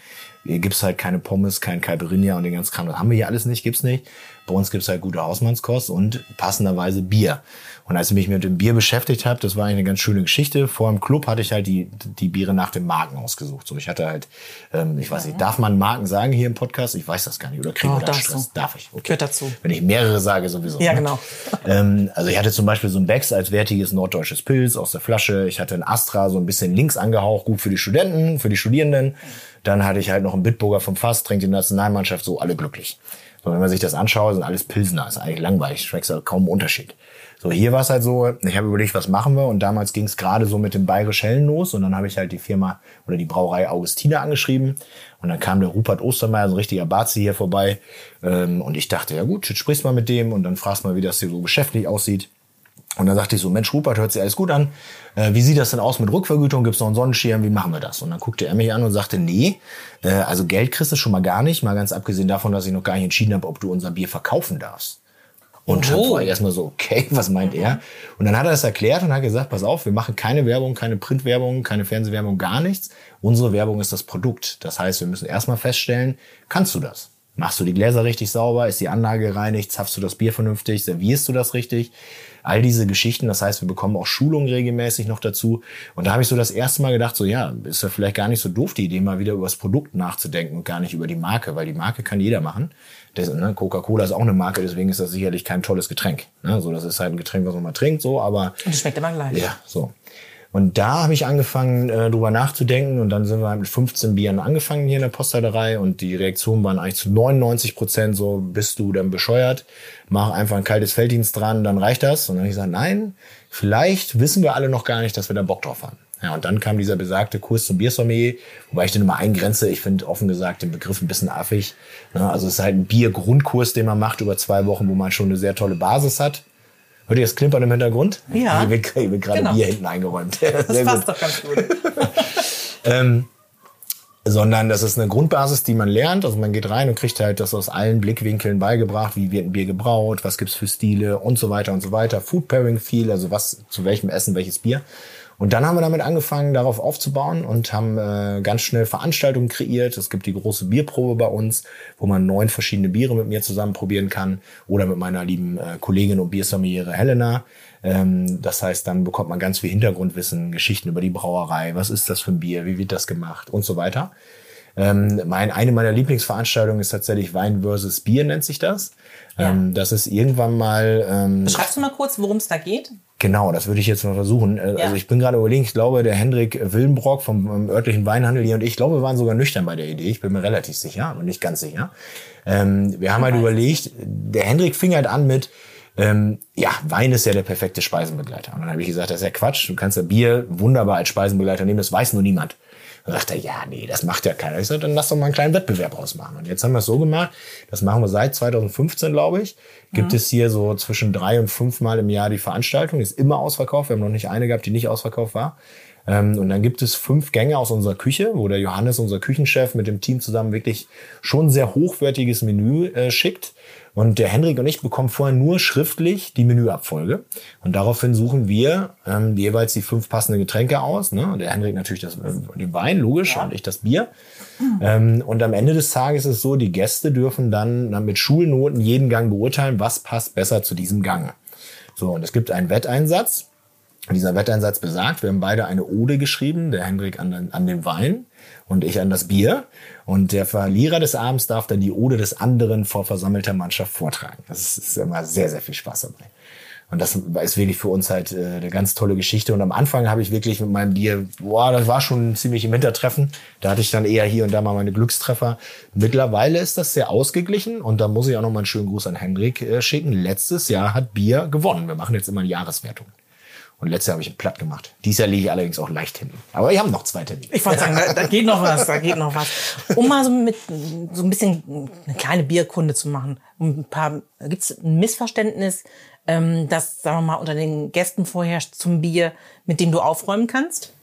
Hier gibt's halt keine Pommes, kein Caipirinha und den ganzen Kram. Das haben wir hier alles nicht, gibt's nicht. Bei uns gibt's halt gute Hausmannskost und passenderweise Bier. Und als ich mich mit dem Bier beschäftigt habe, das war eigentlich eine ganz schöne Geschichte. Vor dem Club hatte ich halt die, die Biere nach dem Marken ausgesucht. So, ich hatte halt, ähm, ich weiß nicht, darf man Marken sagen hier im Podcast? Ich weiß das gar nicht. Oder kriegen oh, wir da Stress? Du. Darf ich? Okay. Gehört dazu. Wenn ich mehrere sage, sowieso. Ja, ne? genau. ähm, also ich hatte zum Beispiel so ein Becks als wertiges norddeutsches Pilz aus der Flasche. Ich hatte ein Astra, so ein bisschen links angehaucht, gut für die Studenten, für die Studierenden. Dann hatte ich halt noch einen Bitburger vom Fass, trinkt die Nationalmannschaft, so alle glücklich. So, wenn man sich das anschaut, sind alles Pilsner. Ist eigentlich langweilig. Schmeckt halt kaum Unterschied. So, hier war es halt so, ich habe überlegt, was machen wir? Und damals ging es gerade so mit dem Bayerisch Hellen los. Und dann habe ich halt die Firma oder die Brauerei Augustina angeschrieben. Und dann kam der Rupert Ostermeier, so ein richtiger Bazi hier vorbei. Ähm, und ich dachte, ja gut, sprichst mal mit dem und dann fragst mal, wie das hier so geschäftlich aussieht. Und dann sagte ich so, Mensch, Rupert, hört sich alles gut an. Äh, wie sieht das denn aus mit Rückvergütung? Gibt es noch einen Sonnenschirm? Wie machen wir das? Und dann guckte er mich an und sagte, nee, äh, also Geld kriegst du schon mal gar nicht. Mal ganz abgesehen davon, dass ich noch gar nicht entschieden habe, ob du unser Bier verkaufen darfst. Und dann war ich erstmal so, okay, was meint er? Und dann hat er das erklärt und hat gesagt, pass auf, wir machen keine Werbung, keine Printwerbung, keine Fernsehwerbung, gar nichts. Unsere Werbung ist das Produkt. Das heißt, wir müssen erstmal feststellen, kannst du das? Machst du die Gläser richtig sauber? Ist die Anlage gereinigt? Zapfst du das Bier vernünftig? Servierst du das richtig? All diese Geschichten. Das heißt, wir bekommen auch Schulungen regelmäßig noch dazu. Und da habe ich so das erste Mal gedacht, so ja, ist ja vielleicht gar nicht so doof die Idee, mal wieder über das Produkt nachzudenken und gar nicht über die Marke, weil die Marke kann jeder machen. Ne, Coca-Cola ist auch eine Marke, deswegen ist das sicherlich kein tolles Getränk. Ne? So, das ist halt ein Getränk, was man mal trinkt, so, aber. Und es schmeckt immer gleich. Ja, so. Und da habe ich angefangen, äh, drüber nachzudenken. Und dann sind wir halt mit 15 Bieren angefangen hier in der Postleiterei. Und die Reaktionen waren eigentlich zu 99 Prozent so, bist du dann bescheuert? Mach einfach ein kaltes Felddienst dran, dann reicht das. Und dann habe ich gesagt, nein, vielleicht wissen wir alle noch gar nicht, dass wir da Bock drauf haben. Ja, und dann kam dieser besagte Kurs zum Biersommelier, wobei ich den immer eingrenze. Ich finde offen gesagt den Begriff ein bisschen affig. Ja, also es ist halt ein Biergrundkurs, den man macht über zwei Wochen, wo man schon eine sehr tolle Basis hat. Hört ihr das Klimpern im Hintergrund? Ja. Ich bin, bin gerade genau. Bier hinten eingeräumt. Das sehr passt gut. doch ganz gut. ähm, sondern das ist eine Grundbasis, die man lernt. Also man geht rein und kriegt halt das aus allen Blickwinkeln beigebracht, wie wird ein Bier gebraut, was gibt's für Stile und so weiter und so weiter. Food Pairing viel, also was zu welchem Essen welches Bier. Und dann haben wir damit angefangen, darauf aufzubauen und haben äh, ganz schnell Veranstaltungen kreiert. Es gibt die große Bierprobe bei uns, wo man neun verschiedene Biere mit mir zusammen probieren kann oder mit meiner lieben äh, Kollegin und Biersommeliere Helena. Ähm, das heißt, dann bekommt man ganz viel Hintergrundwissen, Geschichten über die Brauerei, was ist das für ein Bier, wie wird das gemacht und so weiter. Ähm, mein, eine meiner Lieblingsveranstaltungen ist tatsächlich Wein versus Bier, nennt sich das. Ja. Ähm, das ist irgendwann mal. Ähm, Beschreibst du mal kurz, worum es da geht? Genau, das würde ich jetzt mal versuchen. Äh, ja. Also ich bin gerade überlegen, ich glaube, der Hendrik Willenbrock vom örtlichen Weinhandel hier und ich glaube, wir waren sogar nüchtern bei der Idee. Ich bin mir relativ sicher, aber nicht ganz sicher. Ähm, wir haben halt überlegt, der Hendrik fing halt an mit, ähm, ja, Wein ist ja der perfekte Speisenbegleiter. Und dann habe ich gesagt, das ist ja Quatsch. Du kannst ja Bier wunderbar als Speisenbegleiter nehmen, das weiß nur niemand. Dann sagt er, ja, nee, das macht ja keiner. Ich sage, dann lass doch mal einen kleinen Wettbewerb ausmachen. Und jetzt haben wir es so gemacht, das machen wir seit 2015, glaube ich. Gibt mhm. es hier so zwischen drei und fünf Mal im Jahr die Veranstaltung. Ist immer ausverkauft. Wir haben noch nicht eine gehabt, die nicht ausverkauft war. Ähm, und dann gibt es fünf Gänge aus unserer Küche, wo der Johannes, unser Küchenchef, mit dem Team zusammen wirklich schon sehr hochwertiges Menü äh, schickt. Und der Henrik und ich bekommen vorher nur schriftlich die Menüabfolge. Und daraufhin suchen wir ähm, jeweils die fünf passenden Getränke aus. Ne? Der Henrik natürlich das, äh, den Wein, logisch, ja. und ich das Bier. Mhm. Ähm, und am Ende des Tages ist es so, die Gäste dürfen dann, dann mit Schulnoten jeden Gang beurteilen, was passt besser zu diesem Gang. So, und es gibt einen Wetteinsatz. Dieser Wetteinsatz besagt, wir haben beide eine Ode geschrieben, der Henrik an, an den Wein und ich an das Bier. Und der Verlierer des Abends darf dann die Ode des anderen vor versammelter Mannschaft vortragen. Das ist immer sehr, sehr viel Spaß dabei. Und das ist wirklich für uns halt äh, eine ganz tolle Geschichte. Und am Anfang habe ich wirklich mit meinem Bier, boah, das war schon ziemlich im Hintertreffen. Da hatte ich dann eher hier und da mal meine Glückstreffer. Mittlerweile ist das sehr ausgeglichen. Und da muss ich auch noch mal einen schönen Gruß an Hendrik äh, schicken. Letztes Jahr hat Bier gewonnen. Wir machen jetzt immer eine Jahreswertung. Und letztes Jahr habe ich ihn platt gemacht. Dieses Jahr liege ich allerdings auch leicht hinten. Aber wir haben noch zwei Termine. Ich wollte sagen, da, da, geht noch was, da geht noch was. Um mal so mit so ein bisschen eine kleine Bierkunde zu machen. Ein paar, gibt es ein Missverständnis, ähm, das, sagen wir mal, unter den Gästen vorherrscht zum Bier, mit dem du aufräumen kannst?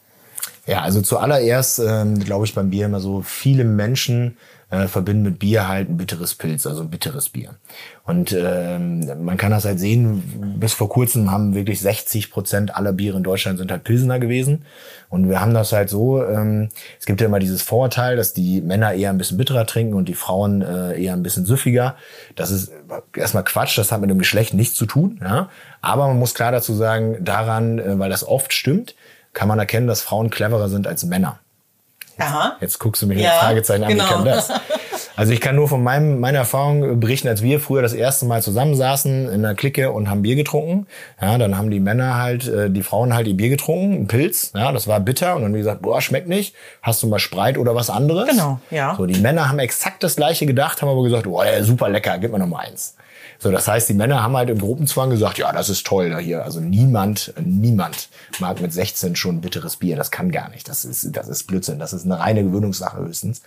Ja, also zuallererst ähm, glaube ich beim Bier immer so, viele Menschen äh, verbinden mit Bier halt ein bitteres Pilz, also ein bitteres Bier. Und ähm, man kann das halt sehen, bis vor kurzem haben wirklich 60 Prozent aller Biere in Deutschland sind halt Pilsener gewesen. Und wir haben das halt so, ähm, es gibt ja immer dieses Vorurteil, dass die Männer eher ein bisschen bitterer trinken und die Frauen äh, eher ein bisschen süffiger. Das ist erstmal Quatsch, das hat mit dem Geschlecht nichts zu tun. Ja? Aber man muss klar dazu sagen, daran, äh, weil das oft stimmt, kann man erkennen, dass Frauen cleverer sind als Männer. Aha. Jetzt guckst du mich ja, mit Fragezeichen an, genau. wie kann das? Also ich kann nur von meinem, meiner Erfahrung berichten, als wir früher das erste Mal zusammensaßen in einer Clique und haben Bier getrunken. Ja, dann haben die Männer halt, äh, die Frauen halt ihr Bier getrunken, ein Pilz. Ja, das war bitter und dann haben die gesagt, boah, schmeckt nicht. Hast du mal Spreit oder was anderes? Genau, ja. So, die Männer haben exakt das gleiche gedacht, haben aber gesagt, boah, super lecker, gib mir noch mal eins. So, das heißt, die Männer haben halt im Gruppenzwang gesagt, ja, das ist toll da hier. Also niemand, niemand mag mit 16 schon bitteres Bier. Das kann gar nicht. Das ist, das ist Blödsinn. Das ist eine reine Gewöhnungssache höchstens.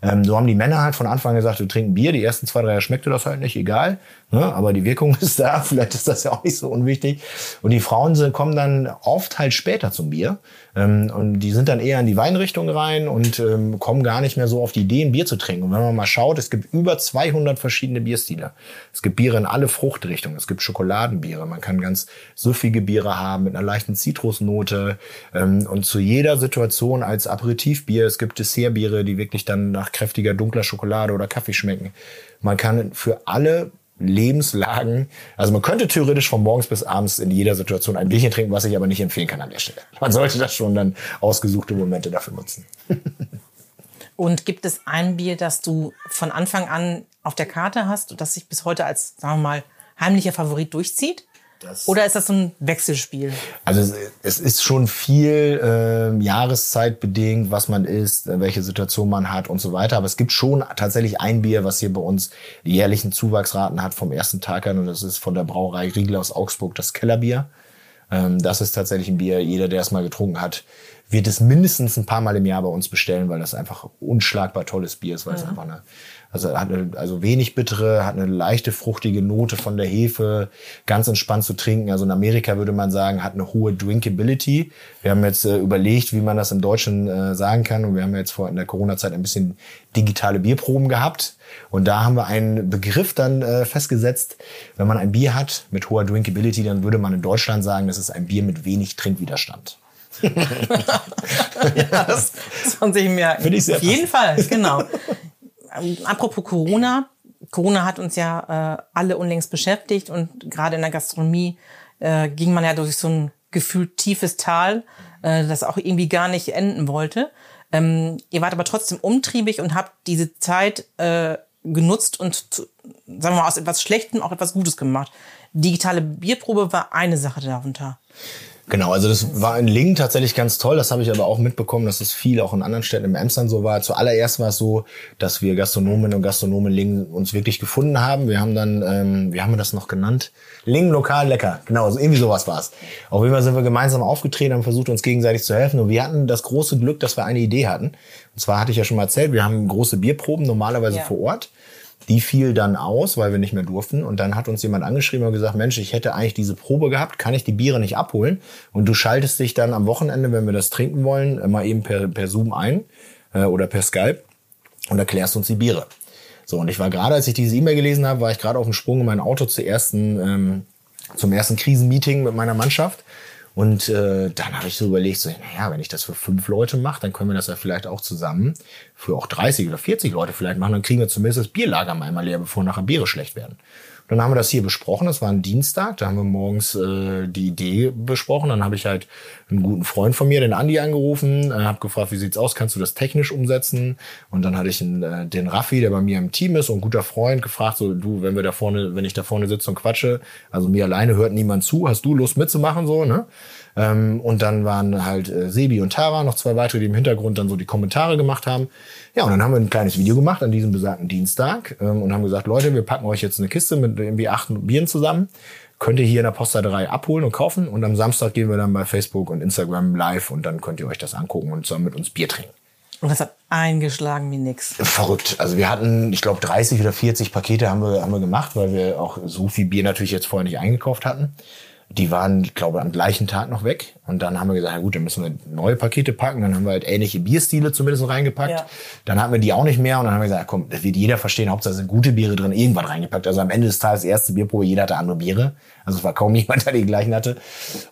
Ähm, so haben die Männer halt von Anfang an gesagt, wir trinken Bier. Die ersten zwei, drei Jahre schmeckte das halt nicht, egal. Ne? Aber die Wirkung ist da. Vielleicht ist das ja auch nicht so unwichtig. Und die Frauen sind, kommen dann oft halt später zum Bier. Ähm, und die sind dann eher in die Weinrichtung rein und ähm, kommen gar nicht mehr so auf die Idee, ein Bier zu trinken. Und wenn man mal schaut, es gibt über 200 verschiedene Bierstile. Es gibt Biere in alle Fruchtrichtungen. Es gibt Schokoladenbiere. Man kann ganz süffige Biere haben mit einer leichten Zitrusnote. Ähm, und zu jeder Situation als Aperitivbier. Es gibt Dessertbiere, die wirklich dann nach kräftiger dunkler Schokolade oder Kaffee schmecken. Man kann für alle Lebenslagen, also man könnte theoretisch von morgens bis abends in jeder Situation ein Bierchen trinken, was ich aber nicht empfehlen kann an der Stelle. Man sollte das schon dann ausgesuchte Momente dafür nutzen. Und gibt es ein Bier, das du von Anfang an auf der Karte hast und das sich bis heute als, sagen wir mal, heimlicher Favorit durchzieht? Das Oder ist das so ein Wechselspiel? Also es ist schon viel äh, Jahreszeitbedingt, was man isst, äh, welche Situation man hat und so weiter. Aber es gibt schon tatsächlich ein Bier, was hier bei uns die jährlichen Zuwachsraten hat vom ersten Tag an. Und das ist von der Brauerei Riegel aus Augsburg, das Kellerbier. Ähm, das ist tatsächlich ein Bier. Jeder, der es mal getrunken hat, wird es mindestens ein paar Mal im Jahr bei uns bestellen, weil das einfach unschlagbar tolles Bier ist, weil ja. es einfach eine also hat eine, also wenig bittere, hat eine leichte fruchtige Note von der Hefe, ganz entspannt zu trinken. Also in Amerika würde man sagen, hat eine hohe Drinkability. Wir haben jetzt äh, überlegt, wie man das im Deutschen äh, sagen kann und wir haben jetzt vor in der Corona-Zeit ein bisschen digitale Bierproben gehabt und da haben wir einen Begriff dann äh, festgesetzt. Wenn man ein Bier hat mit hoher Drinkability, dann würde man in Deutschland sagen, das ist ein Bier mit wenig Trinkwiderstand. ja, das, das man sich merken. Finde ich sehr Auf jeden Fall, genau. Ähm, apropos Corona. Corona hat uns ja äh, alle unlängst beschäftigt und gerade in der Gastronomie äh, ging man ja durch so ein gefühlt tiefes Tal, äh, das auch irgendwie gar nicht enden wollte. Ähm, ihr wart aber trotzdem umtriebig und habt diese Zeit äh, genutzt und, zu, sagen wir mal, aus etwas Schlechtem auch etwas Gutes gemacht. Digitale Bierprobe war eine Sache darunter. Genau, also das war in Lingen tatsächlich ganz toll. Das habe ich aber auch mitbekommen, dass es viel auch in anderen Städten im Emsland so war. Zuallererst war es so, dass wir Gastronomen und Gastronomen in Lingen uns wirklich gefunden haben. Wir haben dann, ähm, wie haben wir das noch genannt? Lingen lokal lecker. Genau, also irgendwie sowas war es. Auf jeden Fall sind wir gemeinsam aufgetreten, haben versucht, uns gegenseitig zu helfen. Und wir hatten das große Glück, dass wir eine Idee hatten. Und zwar hatte ich ja schon mal erzählt, wir haben große Bierproben normalerweise ja. vor Ort. Die fiel dann aus, weil wir nicht mehr durften. Und dann hat uns jemand angeschrieben und gesagt, Mensch, ich hätte eigentlich diese Probe gehabt, kann ich die Biere nicht abholen? Und du schaltest dich dann am Wochenende, wenn wir das trinken wollen, mal eben per, per Zoom ein äh, oder per Skype und erklärst uns die Biere. So, und ich war gerade, als ich diese E-Mail gelesen habe, war ich gerade auf dem Sprung in mein Auto zur ersten, ähm, zum ersten Krisenmeeting mit meiner Mannschaft und äh, dann habe ich so überlegt, so, naja, wenn ich das für fünf Leute mache, dann können wir das ja vielleicht auch zusammen für auch 30 oder 40 Leute vielleicht machen. Dann kriegen wir zumindest das Bierlager mal einmal leer, bevor nachher Biere schlecht werden. Dann haben wir das hier besprochen. Das war ein Dienstag. Da haben wir morgens äh, die Idee besprochen. Dann habe ich halt einen guten Freund von mir, den Andi, angerufen, äh, habe gefragt, wie sieht's aus? Kannst du das technisch umsetzen? Und dann hatte ich einen, äh, den Raffi, der bei mir im Team ist, und guter Freund, gefragt, so du, wenn wir da vorne, wenn ich da vorne sitze und quatsche, also mir alleine hört niemand zu, hast du Lust mitzumachen so, ne? Ähm, und dann waren halt äh, Sebi und Tara, noch zwei weitere, die im Hintergrund dann so die Kommentare gemacht haben. Ja, und dann haben wir ein kleines Video gemacht an diesem besagten Dienstag ähm, und haben gesagt, Leute, wir packen euch jetzt eine Kiste mit irgendwie acht Bieren zusammen. Könnt ihr hier in der Postaderei abholen und kaufen. Und am Samstag gehen wir dann bei Facebook und Instagram live und dann könnt ihr euch das angucken und zusammen mit uns Bier trinken. Und das hat eingeschlagen wie nix. Verrückt. Also wir hatten, ich glaube, 30 oder 40 Pakete haben wir, haben wir gemacht, weil wir auch so viel Bier natürlich jetzt vorher nicht eingekauft hatten die waren, ich glaube, am gleichen Tag noch weg. Und dann haben wir gesagt, na gut, dann müssen wir neue Pakete packen. Dann haben wir halt ähnliche Bierstile zumindest reingepackt. Ja. Dann hatten wir die auch nicht mehr. Und dann haben wir gesagt, komm, das wird jeder verstehen. Hauptsache sind gute Biere drin, irgendwann reingepackt. Also am Ende des Tages, erste Bierprobe, jeder hatte andere Biere. Also es war kaum jemand, der die gleichen hatte.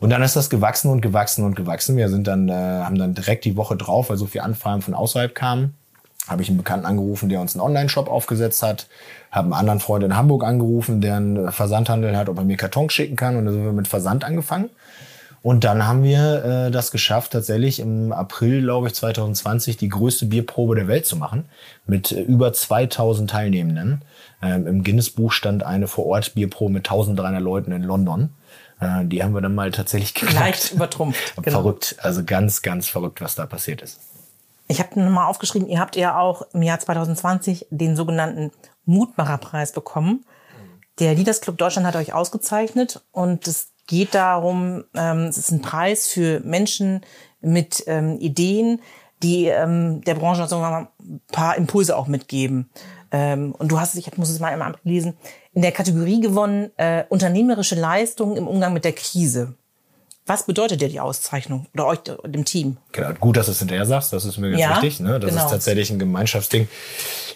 Und dann ist das gewachsen und gewachsen und gewachsen. Wir sind dann, äh, haben dann direkt die Woche drauf, weil so viel Anfragen von außerhalb kamen, habe ich einen Bekannten angerufen, der uns einen Online-Shop aufgesetzt hat habe einen anderen Freund in Hamburg angerufen, der einen Versandhandel hat, ob er mir Kartons schicken kann. Und dann sind wir mit Versand angefangen. Und dann haben wir äh, das geschafft, tatsächlich im April, glaube ich, 2020 die größte Bierprobe der Welt zu machen. Mit äh, über 2000 Teilnehmenden. Ähm, Im Guinness-Buch stand eine Vor-Ort-Bierprobe mit 1300 Leuten in London. Äh, die haben wir dann mal tatsächlich geknackt. Leicht übertrumpft. Genau. Verrückt. Also ganz, ganz verrückt, was da passiert ist. Ich habe mal aufgeschrieben, ihr habt ja auch im Jahr 2020 den sogenannten Mutmacherpreis bekommen. Der Leaders Club Deutschland hat euch ausgezeichnet und es geht darum, ähm, es ist ein Preis für Menschen mit ähm, Ideen, die ähm, der Branche mal, ein paar Impulse auch mitgeben. Ähm, und du hast, ich muss es mal einmal lesen, in der Kategorie gewonnen, äh, unternehmerische Leistungen im Umgang mit der Krise. Was bedeutet dir die Auszeichnung oder euch, dem Team? Genau, gut, dass du es hinterher sagst, das ist mir ganz ja, wichtig. Ne? Das genau. ist tatsächlich ein Gemeinschaftsding.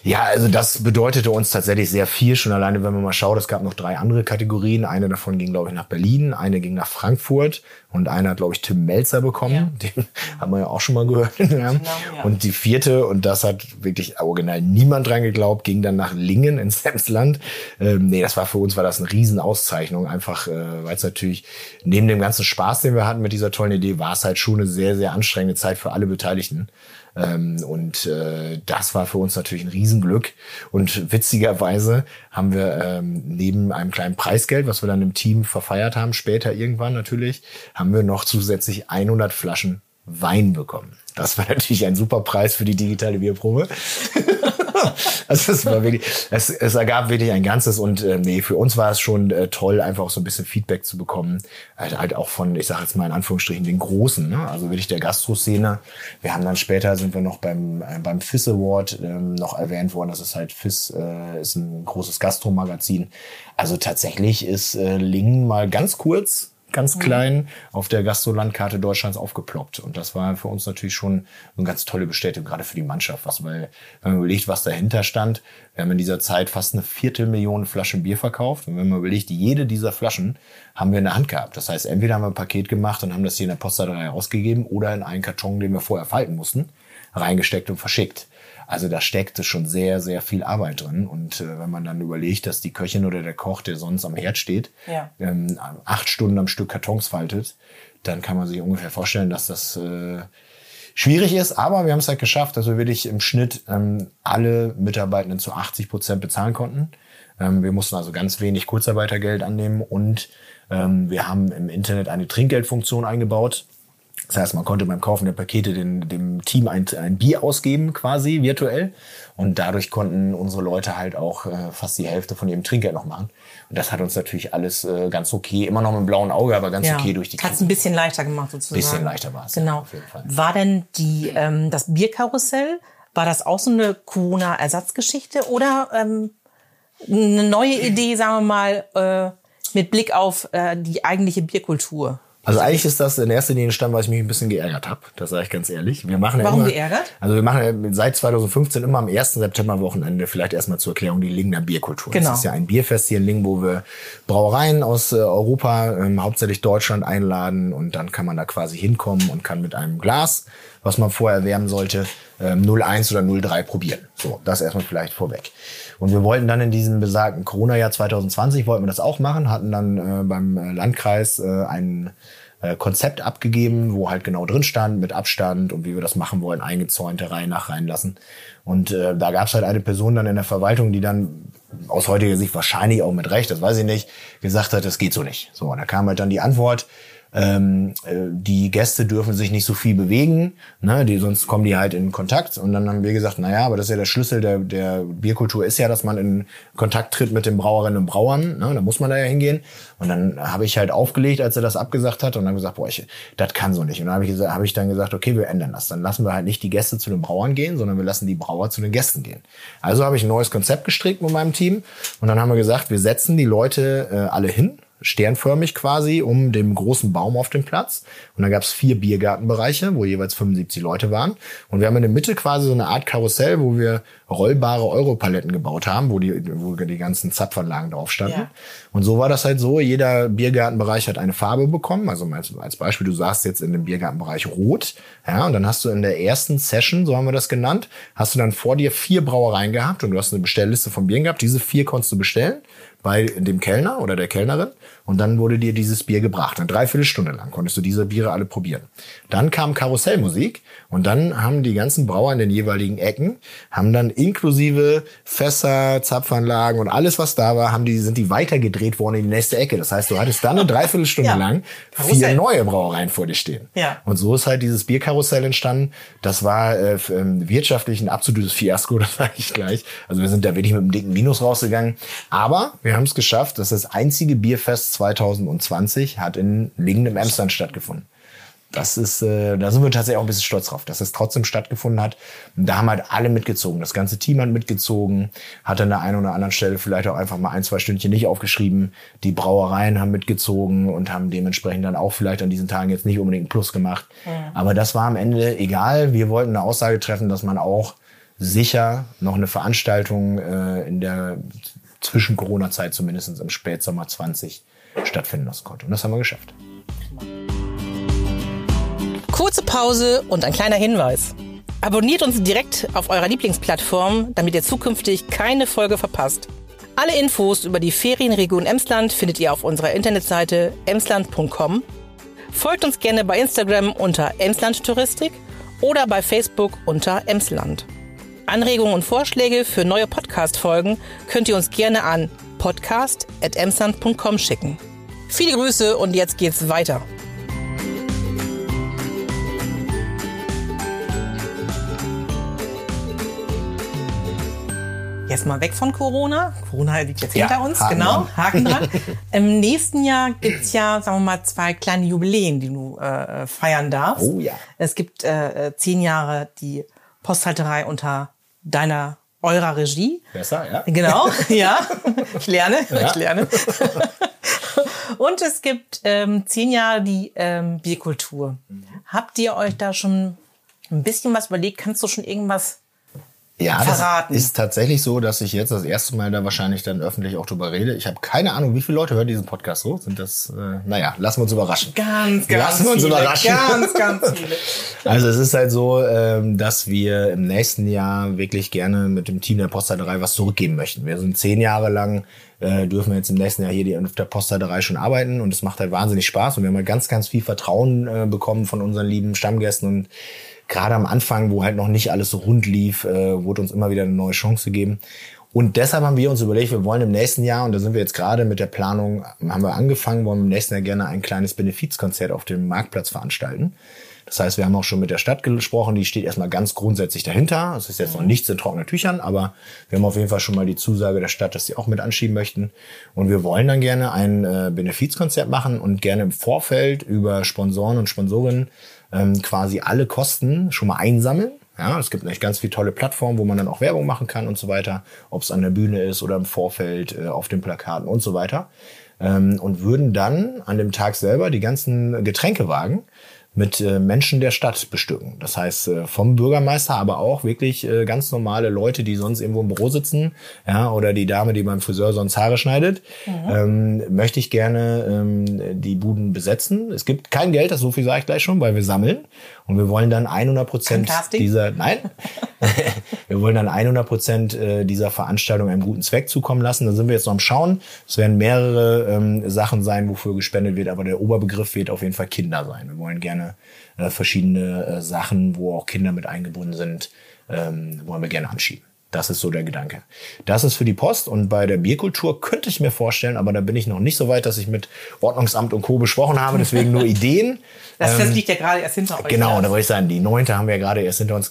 Ja, also das bedeutete uns tatsächlich sehr viel. Schon alleine, wenn man mal schaut, es gab noch drei andere Kategorien. Eine davon ging, glaube ich, nach Berlin, eine ging nach Frankfurt und einer hat, glaube ich, Tim Melzer bekommen. Ja. Den haben wir ja auch schon mal gehört. Genau. Und die vierte, und das hat wirklich original niemand dran geglaubt, ging dann nach Lingen ins Emsland. Ähm, nee, das war für uns war das eine Riesenauszeichnung. Einfach, äh, weil es natürlich neben dem ganzen Spaß, den wir hatten mit dieser tollen Idee, war es halt schon eine sehr, sehr anstrengende Zeit für alle Beteiligten. Ähm, und äh, das war für uns natürlich ein Riesenglück. Und witzigerweise haben wir ähm, neben einem kleinen Preisgeld, was wir dann im Team verfeiert haben, später irgendwann natürlich, haben wir noch zusätzlich 100 Flaschen Wein bekommen. Das war natürlich ein super Preis für die digitale Bierprobe. also es war wirklich, es, es ergab wirklich ein Ganzes und äh, nee, für uns war es schon äh, toll, einfach auch so ein bisschen Feedback zu bekommen. Halt, halt auch von, ich sage jetzt mal in Anführungsstrichen, den Großen, ne? also wirklich der Gastro-Szene. Wir haben dann später, sind wir noch beim, äh, beim FIS Award ähm, noch erwähnt worden, das ist halt FIS, äh, ist ein großes Gastro-Magazin. Also tatsächlich ist äh, Lingen mal ganz kurz ganz mhm. klein, auf der Gastrolandkarte Deutschlands aufgeploppt. Und das war für uns natürlich schon eine ganz tolle Bestätigung, gerade für die Mannschaft, was, weil, wenn man überlegt, was dahinter stand, wir haben in dieser Zeit fast eine Viertelmillion Flaschen Bier verkauft. Und wenn man überlegt, jede dieser Flaschen haben wir in der Hand gehabt. Das heißt, entweder haben wir ein Paket gemacht und haben das hier in der Postadrei ausgegeben oder in einen Karton, den wir vorher falten mussten, reingesteckt und verschickt. Also da steckte schon sehr, sehr viel Arbeit drin. Und äh, wenn man dann überlegt, dass die Köchin oder der Koch, der sonst am Herd steht, ja. ähm, acht Stunden am Stück Kartons faltet, dann kann man sich ungefähr vorstellen, dass das äh, schwierig ist. Aber wir haben es halt geschafft, dass wir wirklich im Schnitt ähm, alle Mitarbeitenden zu 80 Prozent bezahlen konnten. Ähm, wir mussten also ganz wenig Kurzarbeitergeld annehmen und ähm, wir haben im Internet eine Trinkgeldfunktion eingebaut. Das heißt, man konnte beim Kaufen der Pakete den, dem Team ein, ein Bier ausgeben, quasi virtuell. Und dadurch konnten unsere Leute halt auch äh, fast die Hälfte von ihrem Trinkgeld noch machen. Und das hat uns natürlich alles äh, ganz okay, immer noch mit einem blauen Auge, aber ganz ja. okay durch die Hat es ein bisschen leichter gemacht sozusagen. Bisschen leichter war es. Genau. Ja. War denn die, ähm, das Bierkarussell, war das auch so eine Corona-Ersatzgeschichte oder ähm, eine neue Idee, sagen wir mal, äh, mit Blick auf äh, die eigentliche Bierkultur? Also eigentlich ist das in erster Linie entstanden, weil ich mich ein bisschen geärgert habe. Das sage ich ganz ehrlich. Wir machen Warum ja immer, geärgert? Also wir machen ja seit 2015 immer am 1. September Wochenende, vielleicht erstmal zur Erklärung, die Lingner Bierkultur. Genau. Das ist ja ein Bierfest hier in Ling, wo wir Brauereien aus äh, Europa, ähm, hauptsächlich Deutschland einladen und dann kann man da quasi hinkommen und kann mit einem Glas, was man vorher erwärmen sollte, ähm, 01 oder 03 probieren. So, das erstmal vielleicht vorweg. Und wir wollten dann in diesem besagten Corona-Jahr 2020, wollten wir das auch machen, hatten dann äh, beim äh, Landkreis äh, ein äh, Konzept abgegeben, wo halt genau drin stand, mit Abstand und wie wir das machen wollen, eingezäunte Reihe nach reinlassen. Und äh, da gab es halt eine Person dann in der Verwaltung, die dann aus heutiger Sicht wahrscheinlich auch mit Recht, das weiß ich nicht, gesagt hat, das geht so nicht. So, und da kam halt dann die Antwort, ähm, äh, die Gäste dürfen sich nicht so viel bewegen, ne, die, sonst kommen die halt in Kontakt. Und dann haben wir gesagt, naja, aber das ist ja der Schlüssel der, der Bierkultur ist ja, dass man in Kontakt tritt mit den Brauerinnen und Brauern. Ne, da muss man da ja hingehen. Und dann habe ich halt aufgelegt, als er das abgesagt hat und dann gesagt, boah, ich, das kann so nicht. Und dann habe ich, hab ich dann gesagt, okay, wir ändern das. Dann lassen wir halt nicht die Gäste zu den Brauern gehen, sondern wir lassen die Brauer zu den Gästen gehen. Also habe ich ein neues Konzept gestrickt mit meinem Team und dann haben wir gesagt, wir setzen die Leute äh, alle hin sternförmig quasi um dem großen Baum auf dem Platz. Und dann gab es vier Biergartenbereiche, wo jeweils 75 Leute waren. Und wir haben in der Mitte quasi so eine Art Karussell, wo wir rollbare Europaletten gebaut haben, wo die, wo die ganzen Zapfanlagen drauf standen. Ja. Und so war das halt so. Jeder Biergartenbereich hat eine Farbe bekommen. Also als, als Beispiel, du saßt jetzt in dem Biergartenbereich rot. Ja, und dann hast du in der ersten Session, so haben wir das genannt, hast du dann vor dir vier Brauereien gehabt und du hast eine Bestellliste von Bieren gehabt. Diese vier konntest du bestellen bei dem Kellner oder der Kellnerin und dann wurde dir dieses Bier gebracht. Eine Dreiviertelstunde lang konntest du diese Biere alle probieren. Dann kam Karussellmusik und dann haben die ganzen Brauer in den jeweiligen Ecken, haben dann inklusive Fässer, Zapfanlagen und alles, was da war, haben die, sind die weitergedreht worden in die nächste Ecke. Das heißt, du hattest dann eine Dreiviertelstunde ja. lang vier neue Brauereien vor dir stehen. Ja. Und so ist halt dieses Bierkarussell entstanden. Das war äh, ähm, wirtschaftlich ein absolutes Fiasko, das sage ich gleich. Also wir sind da wirklich mit einem dicken Minus rausgegangen. Aber wir haben es geschafft. Das ist das einzige Bierfest 2020 hat in Lingen im Emsland stattgefunden. Das ist, äh, da sind wir tatsächlich auch ein bisschen stolz drauf, dass es trotzdem stattgefunden hat. Und da haben halt alle mitgezogen. Das ganze Team hat mitgezogen, hat an der einen oder anderen Stelle vielleicht auch einfach mal ein, zwei Stündchen nicht aufgeschrieben. Die Brauereien haben mitgezogen und haben dementsprechend dann auch vielleicht an diesen Tagen jetzt nicht unbedingt einen Plus gemacht. Ja. Aber das war am Ende egal. Wir wollten eine Aussage treffen, dass man auch sicher noch eine Veranstaltung äh, in der zwischen Corona-Zeit zumindest im Spätsommer 20 stattfinden lassen konnte. Und das haben wir geschafft. Kurze Pause und ein kleiner Hinweis. Abonniert uns direkt auf eurer Lieblingsplattform, damit ihr zukünftig keine Folge verpasst. Alle Infos über die Ferienregion Emsland findet ihr auf unserer Internetseite emsland.com. Folgt uns gerne bei Instagram unter Emsland Touristik oder bei Facebook unter Emsland. Anregungen und Vorschläge für neue Podcast-Folgen könnt ihr uns gerne an podcast.emsland.com schicken. Viele Grüße und jetzt geht's weiter. Jetzt mal weg von Corona. Corona liegt jetzt ja, hinter uns, Haken genau. Dran. Haken dran. Im nächsten Jahr gibt's ja, sagen wir mal, zwei kleine Jubiläen, die du äh, feiern darfst. Oh ja. Es gibt äh, zehn Jahre die Posthalterei unter deiner eurer Regie. Besser, ja. Genau, ja. Ich lerne, ja. ich lerne. Und es gibt ähm, zehn Jahre die ähm, Bierkultur. Mhm. Habt ihr euch da schon ein bisschen was überlegt? Kannst du schon irgendwas ja, verraten. das ist tatsächlich so, dass ich jetzt das erste Mal da wahrscheinlich dann öffentlich auch drüber rede. Ich habe keine Ahnung, wie viele Leute hören diesen Podcast so. Sind das, äh, naja, lassen wir uns überraschen. Ganz, ganz Lassen wir uns viele, überraschen. Ganz, ganz viele. Also es ist halt so, ähm, dass wir im nächsten Jahr wirklich gerne mit dem Team der Postleiterei was zurückgeben möchten. Wir sind zehn Jahre lang äh, dürfen wir jetzt im nächsten Jahr hier auf der Postleiterei schon arbeiten und es macht halt wahnsinnig Spaß und wir haben halt ganz, ganz viel Vertrauen äh, bekommen von unseren lieben Stammgästen und gerade am Anfang, wo halt noch nicht alles so rund lief, äh, wurde uns immer wieder eine neue Chance gegeben. Und deshalb haben wir uns überlegt, wir wollen im nächsten Jahr, und da sind wir jetzt gerade mit der Planung, haben wir angefangen, wollen im nächsten Jahr gerne ein kleines Benefizkonzert auf dem Marktplatz veranstalten. Das heißt, wir haben auch schon mit der Stadt gesprochen, die steht erstmal ganz grundsätzlich dahinter. Es ist jetzt noch nichts in trockenen Tüchern, aber wir haben auf jeden Fall schon mal die Zusage der Stadt, dass sie auch mit anschieben möchten. Und wir wollen dann gerne ein äh, Benefizkonzert machen und gerne im Vorfeld über Sponsoren und Sponsorinnen ähm, quasi alle Kosten schon mal einsammeln. Ja, es gibt nämlich ganz viele tolle Plattformen, wo man dann auch Werbung machen kann und so weiter, ob es an der Bühne ist oder im Vorfeld, äh, auf den Plakaten und so weiter. Ähm, und würden dann an dem Tag selber die ganzen Getränkewagen mit äh, Menschen der Stadt bestücken. Das heißt, äh, vom Bürgermeister, aber auch wirklich äh, ganz normale Leute, die sonst irgendwo im Büro sitzen, ja, oder die Dame, die beim Friseur sonst Haare schneidet, mhm. ähm, möchte ich gerne ähm, die Buden besetzen. Es gibt kein Geld, das so viel sage ich gleich schon, weil wir sammeln. Und wir wollen dann 100 Prozent dieser, nein, wir wollen dann 100 Prozent äh, dieser Veranstaltung einem guten Zweck zukommen lassen. Da sind wir jetzt noch am Schauen. Es werden mehrere ähm, Sachen sein, wofür gespendet wird, aber der Oberbegriff wird auf jeden Fall Kinder sein. Wir wollen gerne äh, verschiedene äh, Sachen, wo auch Kinder mit eingebunden sind, ähm, wollen wir gerne anschieben. Das ist so der Gedanke. Das ist für die Post und bei der Bierkultur könnte ich mir vorstellen, aber da bin ich noch nicht so weit, dass ich mit Ordnungsamt und Co. besprochen habe, deswegen nur Ideen. Das, das ähm, liegt ja gerade erst hinter euch. Genau, da wollte ich sagen, die neunte haben wir ja gerade erst hinter uns.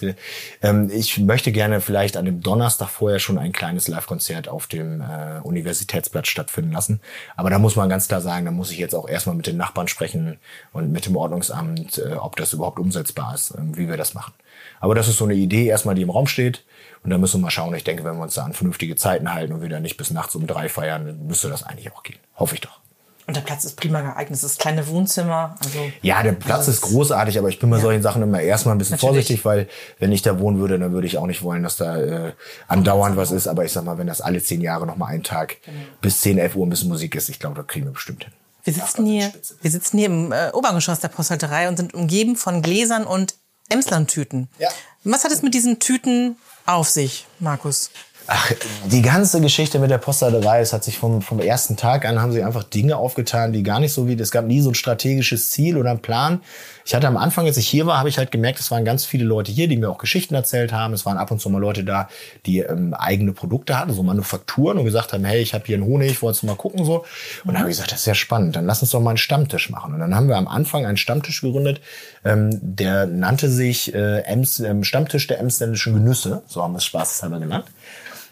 Ähm, ich möchte gerne vielleicht an dem Donnerstag vorher schon ein kleines Live-Konzert auf dem äh, Universitätsplatz stattfinden lassen. Aber da muss man ganz klar sagen, da muss ich jetzt auch erstmal mit den Nachbarn sprechen und mit dem Ordnungsamt, äh, ob das überhaupt umsetzbar ist, äh, wie wir das machen. Aber das ist so eine Idee erstmal, die im Raum steht. Und da müssen wir mal schauen. Ich denke, wenn wir uns da an vernünftige Zeiten halten und wir da nicht bis nachts um drei feiern, dann müsste das eigentlich auch gehen. Hoffe ich doch. Und der Platz ist prima geeignet. Das kleine Wohnzimmer. Also ja, der Platz ist großartig, aber ich bin bei ja. solchen Sachen immer erstmal ein bisschen Natürlich. vorsichtig, weil wenn ich da wohnen würde, dann würde ich auch nicht wollen, dass da äh, andauernd was ist. Aber ich sag mal, wenn das alle zehn Jahre nochmal einen Tag genau. bis 10, 11 Uhr ein bisschen Musik ist, ich glaube, da kriegen wir bestimmt hin. Wir sitzen hier, wir sitzen hier im äh, Obergeschoss der Posthalterei und sind umgeben von Gläsern und Emslandtüten. Ja. Was hat es mit diesen Tüten auf sich, Markus? Ach, die ganze Geschichte mit der Postladerei, es hat sich vom, vom ersten Tag an, haben sie einfach Dinge aufgetan, die gar nicht so wie, es gab nie so ein strategisches Ziel oder einen Plan. Ich hatte am Anfang, als ich hier war, habe ich halt gemerkt, es waren ganz viele Leute hier, die mir auch Geschichten erzählt haben. Es waren ab und zu mal Leute da, die ähm, eigene Produkte hatten, so Manufakturen und gesagt haben, hey, ich habe hier einen Honig, wolltest du mal gucken so. Und dann habe ich gesagt, das ist ja spannend, dann lass uns doch mal einen Stammtisch machen. Und dann haben wir am Anfang einen Stammtisch gegründet, ähm, der nannte sich äh, Ems, ähm, Stammtisch der emsländischen Genüsse, so haben wir es spaßeshalber genannt.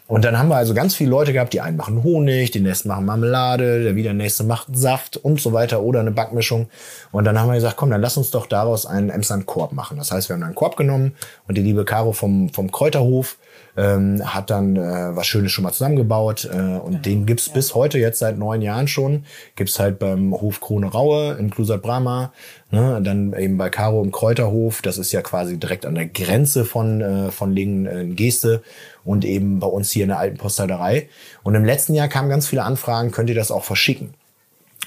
Und dann haben wir also ganz viele Leute gehabt, die einen machen Honig, die nächsten machen Marmelade, der wieder nächste macht Saft und so weiter oder eine Backmischung. Und dann haben wir gesagt, komm, dann lass uns doch daraus einen Emsland Korb machen. Das heißt, wir haben einen Korb genommen und die liebe Caro vom, vom Kräuterhof ähm, hat dann äh, was Schönes schon mal zusammengebaut äh, und ja, den gibt's ja. bis heute jetzt seit neun Jahren schon. Gibt's halt beim Hof Krone Raue in Klusat Brahma, ne? dann eben bei Caro im Kräuterhof. Das ist ja quasi direkt an der Grenze von äh, von Lingen äh, Geste und eben bei uns hier in der alten Postleiterei. Und im letzten Jahr kamen ganz viele Anfragen, könnt ihr das auch verschicken?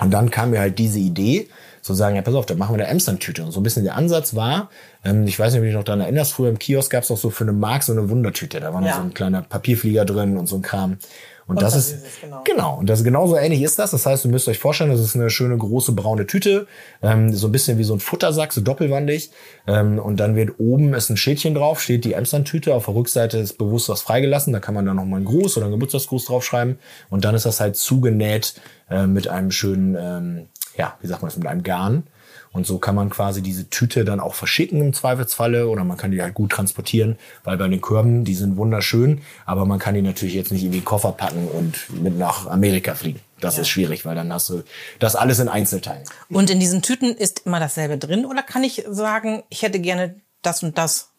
Und dann kam mir halt diese Idee, zu sagen, ja, pass auf, dann machen wir eine Emstern-Tüte. Und so ein bisschen der Ansatz war, ähm, ich weiß nicht, ob du dich noch daran erinnerst, früher im Kiosk gab es auch so für eine Mark so eine Wundertüte. Da war ja. noch so ein kleiner Papierflieger drin und so ein Kram. Und, und das, ist, ist genau. genau. Und das genauso ähnlich ist das. Das heißt, ihr müsst euch vorstellen, das ist eine schöne große braune Tüte, ähm, so ein bisschen wie so ein Futtersack, so doppelwandig. Ähm, und dann wird oben ist ein Schildchen drauf, steht die Emstern-Tüte. Auf der Rückseite ist bewusst was freigelassen. Da kann man dann noch mal einen Gruß oder einen Geburtstagsgruß draufschreiben. Und dann ist das halt zugenäht äh, mit einem schönen, ähm, ja, wie sagt man das, mit einem Garn. Und so kann man quasi diese Tüte dann auch verschicken im Zweifelsfalle oder man kann die halt gut transportieren, weil bei den Körben, die sind wunderschön, aber man kann die natürlich jetzt nicht in den Koffer packen und mit nach Amerika fliegen. Das ja. ist schwierig, weil dann hast du das alles in Einzelteilen. Und in diesen Tüten ist immer dasselbe drin oder kann ich sagen, ich hätte gerne das und das?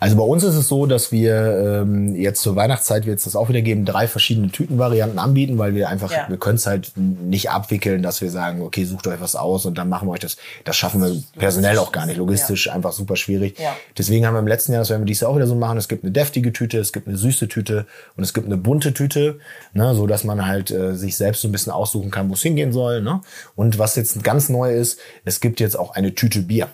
Also bei uns ist es so, dass wir ähm, jetzt zur Weihnachtszeit wird es das auch wieder geben, drei verschiedene Tütenvarianten anbieten, weil wir einfach, ja. wir können es halt nicht abwickeln, dass wir sagen, okay, sucht euch was aus und dann machen wir euch das. Das schaffen wir personell auch gar nicht, logistisch ja. einfach super schwierig. Ja. Deswegen haben wir im letzten Jahr, das werden wir dieses Jahr auch wieder so machen, es gibt eine deftige Tüte, es gibt eine süße Tüte und es gibt eine bunte Tüte, ne, so dass man halt äh, sich selbst so ein bisschen aussuchen kann, wo es hingehen soll. Ne? Und was jetzt ganz neu ist, es gibt jetzt auch eine Tüte Bier.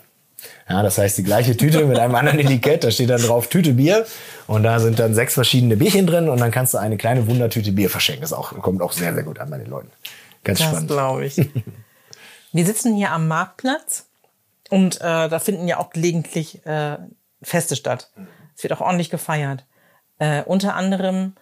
Ja, das heißt, die gleiche Tüte mit einem anderen Etikett, da steht dann drauf Tüte Bier und da sind dann sechs verschiedene Bierchen drin und dann kannst du eine kleine Wundertüte Bier verschenken. Das auch, kommt auch sehr, sehr gut an bei den Leuten. Ganz das spannend. Das glaube ich. Wir sitzen hier am Marktplatz und äh, da finden ja auch gelegentlich äh, Feste statt. Es wird auch ordentlich gefeiert. Äh, unter anderem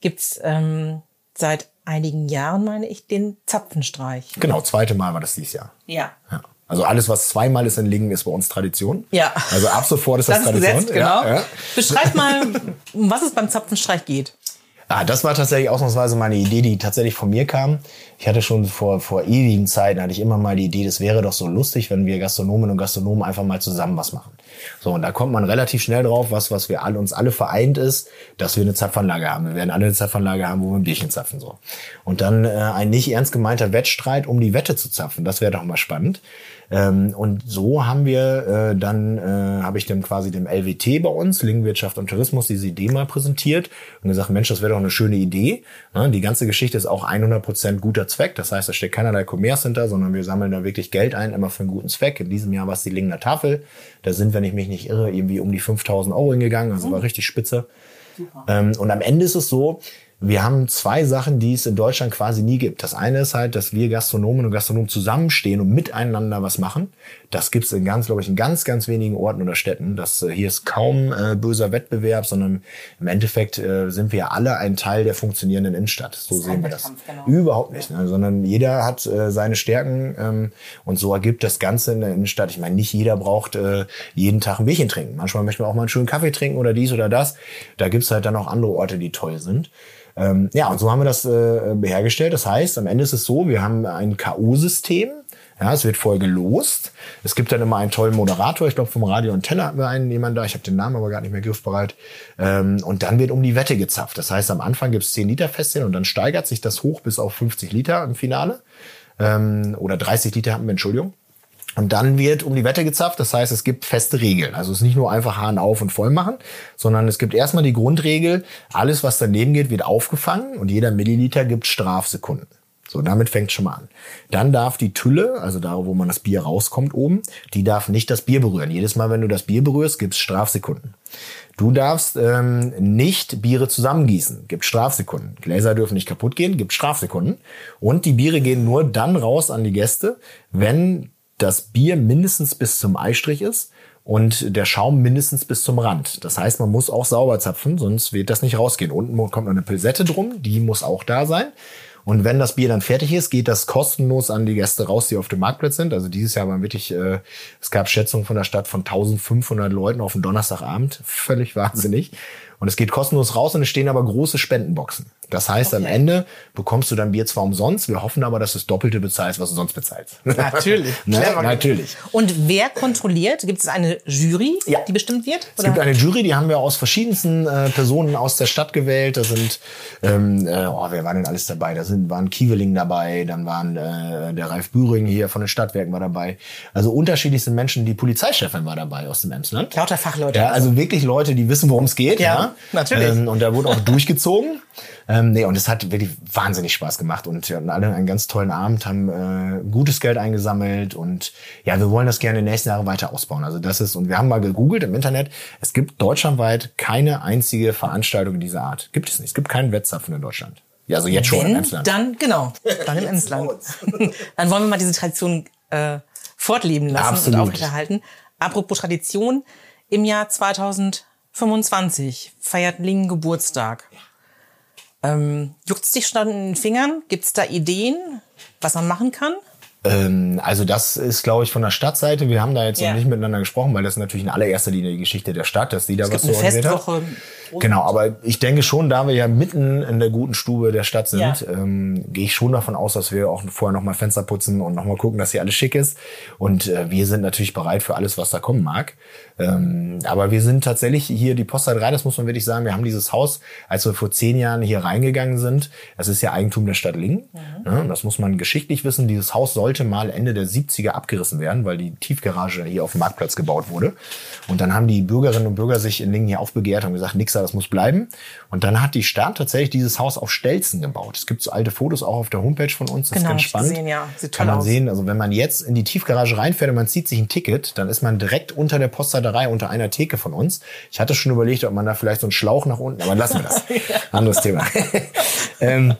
gibt's ähm, seit einigen Jahren, meine ich, den Zapfenstreich. Genau, zweite Mal war das dieses Jahr. Ja. ja. Also alles, was zweimal ist in Lingen, ist bei uns Tradition. Ja. Also ab sofort ist das, das Tradition. Gesetz, genau. Ja, ja. Beschreib mal, um was es beim Zapfenstreich geht. Ah, das war tatsächlich ausnahmsweise meine Idee, die tatsächlich von mir kam. Ich hatte schon vor, vor ewigen Zeiten, hatte ich immer mal die Idee, das wäre doch so lustig, wenn wir Gastronomen und Gastronomen einfach mal zusammen was machen. So, und da kommt man relativ schnell drauf, was, was wir alle, uns alle vereint ist, dass wir eine Zapfanlage haben. Wir werden alle eine Zapfanlage haben, wo wir ein Bierchen zapfen, so. Und dann äh, ein nicht ernst gemeinter Wettstreit, um die Wette zu zapfen. Das wäre doch mal spannend. Ähm, und so haben wir äh, dann, äh, habe ich dann quasi dem LWT bei uns, Lingenwirtschaft und Tourismus, diese Idee mal präsentiert und gesagt, Mensch, das wäre doch eine schöne Idee. Ne? Die ganze Geschichte ist auch 100 Prozent guter Zweck. Das heißt, da steckt keinerlei Commerce hinter, sondern wir sammeln da wirklich Geld ein, immer für einen guten Zweck. In diesem Jahr war es die Lingener Tafel. Da sind, wenn ich mich nicht irre, irgendwie um die 5000 Euro hingegangen. Also war richtig spitze. Ähm, und am Ende ist es so, wir haben zwei Sachen, die es in Deutschland quasi nie gibt. Das eine ist halt, dass wir Gastronomen und Gastronomen zusammenstehen und miteinander was machen. Das gibt es in ganz, glaube ich, in ganz, ganz wenigen Orten oder Städten. Das äh, hier ist kaum äh, böser Wettbewerb, sondern im Endeffekt äh, sind wir alle ein Teil der funktionierenden Innenstadt. So sehen wir das. Genau. Überhaupt nicht, ne? sondern jeder hat äh, seine Stärken ähm, und so ergibt das Ganze in der Innenstadt. Ich meine, nicht jeder braucht äh, jeden Tag ein Bierchen trinken. Manchmal möchte man auch mal einen schönen Kaffee trinken oder dies oder das. Da gibt's halt dann auch andere Orte, die toll sind. Ähm, ja, und so haben wir das äh, hergestellt. Das heißt, am Ende ist es so, wir haben ein K.O.-System. Ja, es wird voll gelost. Es gibt dann immer einen tollen Moderator. Ich glaube, vom Radio und Teller hatten wir einen jemand da. Ich habe den Namen aber gar nicht mehr griffbereit. Ähm, und dann wird um die Wette gezapft. Das heißt, am Anfang gibt es 10 Liter Festchen und dann steigert sich das hoch bis auf 50 Liter im Finale. Ähm, oder 30 Liter hatten wir, Entschuldigung. Und dann wird um die Wette gezapft. Das heißt, es gibt feste Regeln. Also es ist nicht nur einfach Hahn auf und voll machen, sondern es gibt erstmal die Grundregel, alles, was daneben geht, wird aufgefangen und jeder Milliliter gibt Strafsekunden. So, damit fängt schon mal an. Dann darf die Tülle, also da, wo man das Bier rauskommt oben, die darf nicht das Bier berühren. Jedes Mal, wenn du das Bier berührst, gibt's Strafsekunden. Du darfst ähm, nicht Biere zusammengießen, gibt Strafsekunden. Gläser dürfen nicht kaputt gehen, gibt Strafsekunden. Und die Biere gehen nur dann raus an die Gäste, wenn das Bier mindestens bis zum Eistrich ist und der Schaum mindestens bis zum Rand. Das heißt, man muss auch sauber zapfen, sonst wird das nicht rausgehen. Unten kommt noch eine Pilsette drum, die muss auch da sein. Und wenn das Bier dann fertig ist, geht das kostenlos an die Gäste raus, die auf dem Marktplatz sind. Also dieses Jahr waren wirklich, äh, es gab Schätzungen von der Stadt von 1500 Leuten auf dem Donnerstagabend. Völlig wahnsinnig. Und es geht kostenlos raus und es stehen aber große Spendenboxen. Das heißt, okay. am Ende bekommst du dein Bier zwar umsonst, wir hoffen aber, dass du das Doppelte bezahlst, was du sonst bezahlst. Natürlich. ne? Natürlich. Und wer kontrolliert? Gibt es eine Jury, ja. die bestimmt wird? Oder? Es gibt eine Jury, die haben wir aus verschiedensten äh, Personen aus der Stadt gewählt. Da sind, ähm, äh, oh, wer war denn alles dabei? Da sind, waren Kieweling dabei, dann waren äh, der Ralf Büring hier von den Stadtwerken war dabei. Also unterschiedlichste Menschen, die Polizeichefin war dabei aus dem Emsland. Lauter Fachleute. Ja, also wirklich Leute, die wissen, worum es geht. Ja, ja. natürlich. Ähm, und da wurde auch durchgezogen. Ähm, nee, und es hat wirklich wahnsinnig Spaß gemacht und wir hatten alle einen ganz tollen Abend, haben äh, gutes Geld eingesammelt und ja, wir wollen das gerne in den nächsten Jahren weiter ausbauen. Also das ist, und wir haben mal gegoogelt im Internet, es gibt deutschlandweit keine einzige Veranstaltung dieser Art. Gibt es nicht. Es gibt keinen Wettzapfen in Deutschland. Ja, also jetzt schon Wenn, im Emsland. Dann, genau, dann im Emsland. dann wollen wir mal diese Tradition äh, fortleben lassen Absolut. und aufrechterhalten. Apropos Tradition, im Jahr 2025 feiert Lingen Geburtstag. Ähm, Juckt dich schon in den Fingern? Gibt es da Ideen, was man machen kann? Ähm, also das ist, glaube ich, von der Stadtseite. Wir haben da jetzt ja. noch nicht miteinander gesprochen, weil das ist natürlich in allererster Linie die Geschichte der Stadt, dass die da es was gibt so eine Festwoche. Genau, aber ich denke schon, da wir ja mitten in der guten Stube der Stadt sind, ja. ähm, gehe ich schon davon aus, dass wir auch vorher nochmal Fenster putzen und nochmal gucken, dass hier alles schick ist. Und äh, wir sind natürlich bereit für alles, was da kommen mag. Ähm, aber wir sind tatsächlich hier die Posta 3, das muss man wirklich sagen, wir haben dieses Haus, als wir vor zehn Jahren hier reingegangen sind, das ist ja Eigentum der Stadt Lingen. Mhm. Ja, das muss man geschichtlich wissen. Dieses Haus sollte mal Ende der 70er abgerissen werden, weil die Tiefgarage hier auf dem Marktplatz gebaut wurde. Und dann haben die Bürgerinnen und Bürger sich in Lingen hier aufbegehrt und gesagt, nix da, das muss bleiben. Und dann hat die Stadt tatsächlich dieses Haus auf Stelzen gebaut. Es gibt so alte Fotos auch auf der Homepage von uns. Das genau, ist ganz spannend. Gesehen, ja. Sieht Kann man aus. sehen, also wenn man jetzt in die Tiefgarage reinfährt und man zieht sich ein Ticket, dann ist man direkt unter der Postleiterei, unter einer Theke von uns. Ich hatte schon überlegt, ob man da vielleicht so einen Schlauch nach unten, aber lassen wir das. Anderes Thema. ähm,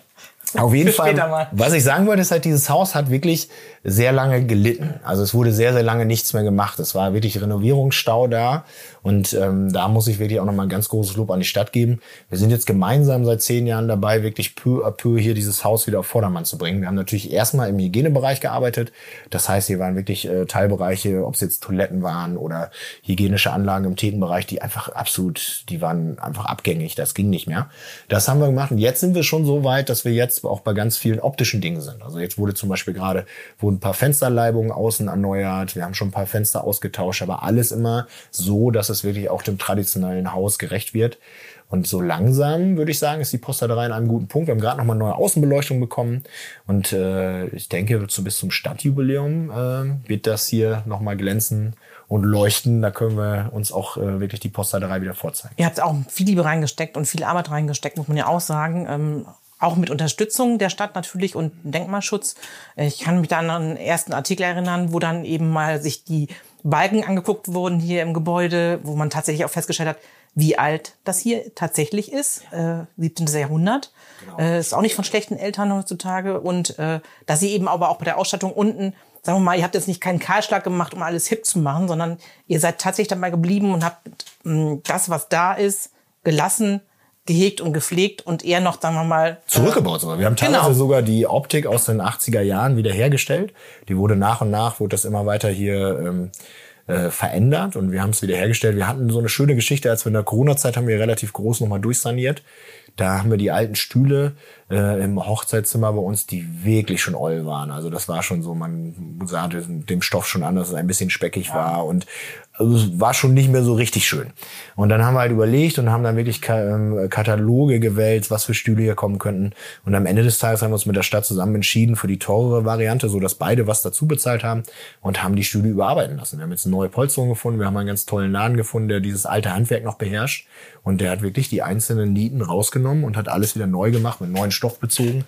auf jeden Fall, was ich sagen wollte, ist halt, dieses Haus hat wirklich sehr lange gelitten. Also es wurde sehr, sehr lange nichts mehr gemacht. Es war wirklich Renovierungsstau da. Und ähm, da muss ich wirklich auch nochmal ein ganz großes Lob an die Stadt geben. Wir sind jetzt gemeinsam seit zehn Jahren dabei, wirklich peu à peu hier dieses Haus wieder auf Vordermann zu bringen. Wir haben natürlich erstmal im Hygienebereich gearbeitet. Das heißt, hier waren wirklich äh, Teilbereiche, ob es jetzt Toiletten waren oder hygienische Anlagen im Tätenbereich, die einfach absolut, die waren einfach abgängig. Das ging nicht mehr. Das haben wir gemacht. Und jetzt sind wir schon so weit, dass wir jetzt auch bei ganz vielen optischen Dingen sind. Also jetzt wurde zum Beispiel gerade, wurden ein paar Fensterleibungen außen erneuert. Wir haben schon ein paar Fenster ausgetauscht, aber alles immer so, dass es wirklich auch dem traditionellen Haus gerecht wird. Und so langsam, würde ich sagen, ist die Postaderei in einem guten Punkt. Wir haben gerade nochmal neue Außenbeleuchtung bekommen. Und äh, ich denke, so bis zum Stadtjubiläum äh, wird das hier nochmal glänzen und leuchten. Da können wir uns auch äh, wirklich die Postaderei wieder vorzeigen. Ihr habt auch viel Liebe reingesteckt und viel Arbeit reingesteckt, muss man ja auch sagen. Ähm, auch mit Unterstützung der Stadt natürlich und Denkmalschutz. Ich kann mich da an einen ersten Artikel erinnern, wo dann eben mal sich die Balken angeguckt wurden hier im Gebäude, wo man tatsächlich auch festgestellt hat, wie alt das hier tatsächlich ist, äh, 17. Jahrhundert. Genau. Äh, ist auch nicht von schlechten Eltern heutzutage. Und äh, dass sie eben aber auch bei der Ausstattung unten, sagen wir mal, ihr habt jetzt nicht keinen Kahlschlag gemacht, um alles hip zu machen, sondern ihr seid tatsächlich dabei geblieben und habt mh, mm, das, was da ist, gelassen gehegt und gepflegt und eher noch, sagen wir mal. Zurückgebaut sogar. Wir haben teilweise genau. sogar die Optik aus den 80er Jahren wiederhergestellt. Die wurde nach und nach, wurde das immer weiter hier ähm, äh, verändert und wir haben es wiederhergestellt. Wir hatten so eine schöne Geschichte, als wir in der Corona-Zeit haben wir relativ groß nochmal durchsaniert. Da haben wir die alten Stühle äh, im Hochzeitszimmer bei uns, die wirklich schon oll waren. Also das war schon so, man sah dem Stoff schon an, dass es ein bisschen speckig ja. war und also es war schon nicht mehr so richtig schön. Und dann haben wir halt überlegt und haben dann wirklich ähm, Kataloge gewählt, was für Stühle hier kommen könnten. Und am Ende des Tages haben wir uns mit der Stadt zusammen entschieden für die teurere Variante, so dass beide was dazu bezahlt haben und haben die Stühle überarbeiten lassen. Wir haben jetzt eine neue Polsterung gefunden, wir haben einen ganz tollen Laden gefunden, der dieses alte Handwerk noch beherrscht. Und der hat wirklich die einzelnen Nieten rausgenommen und hat alles wieder neu gemacht, mit neuen Stoff bezogen.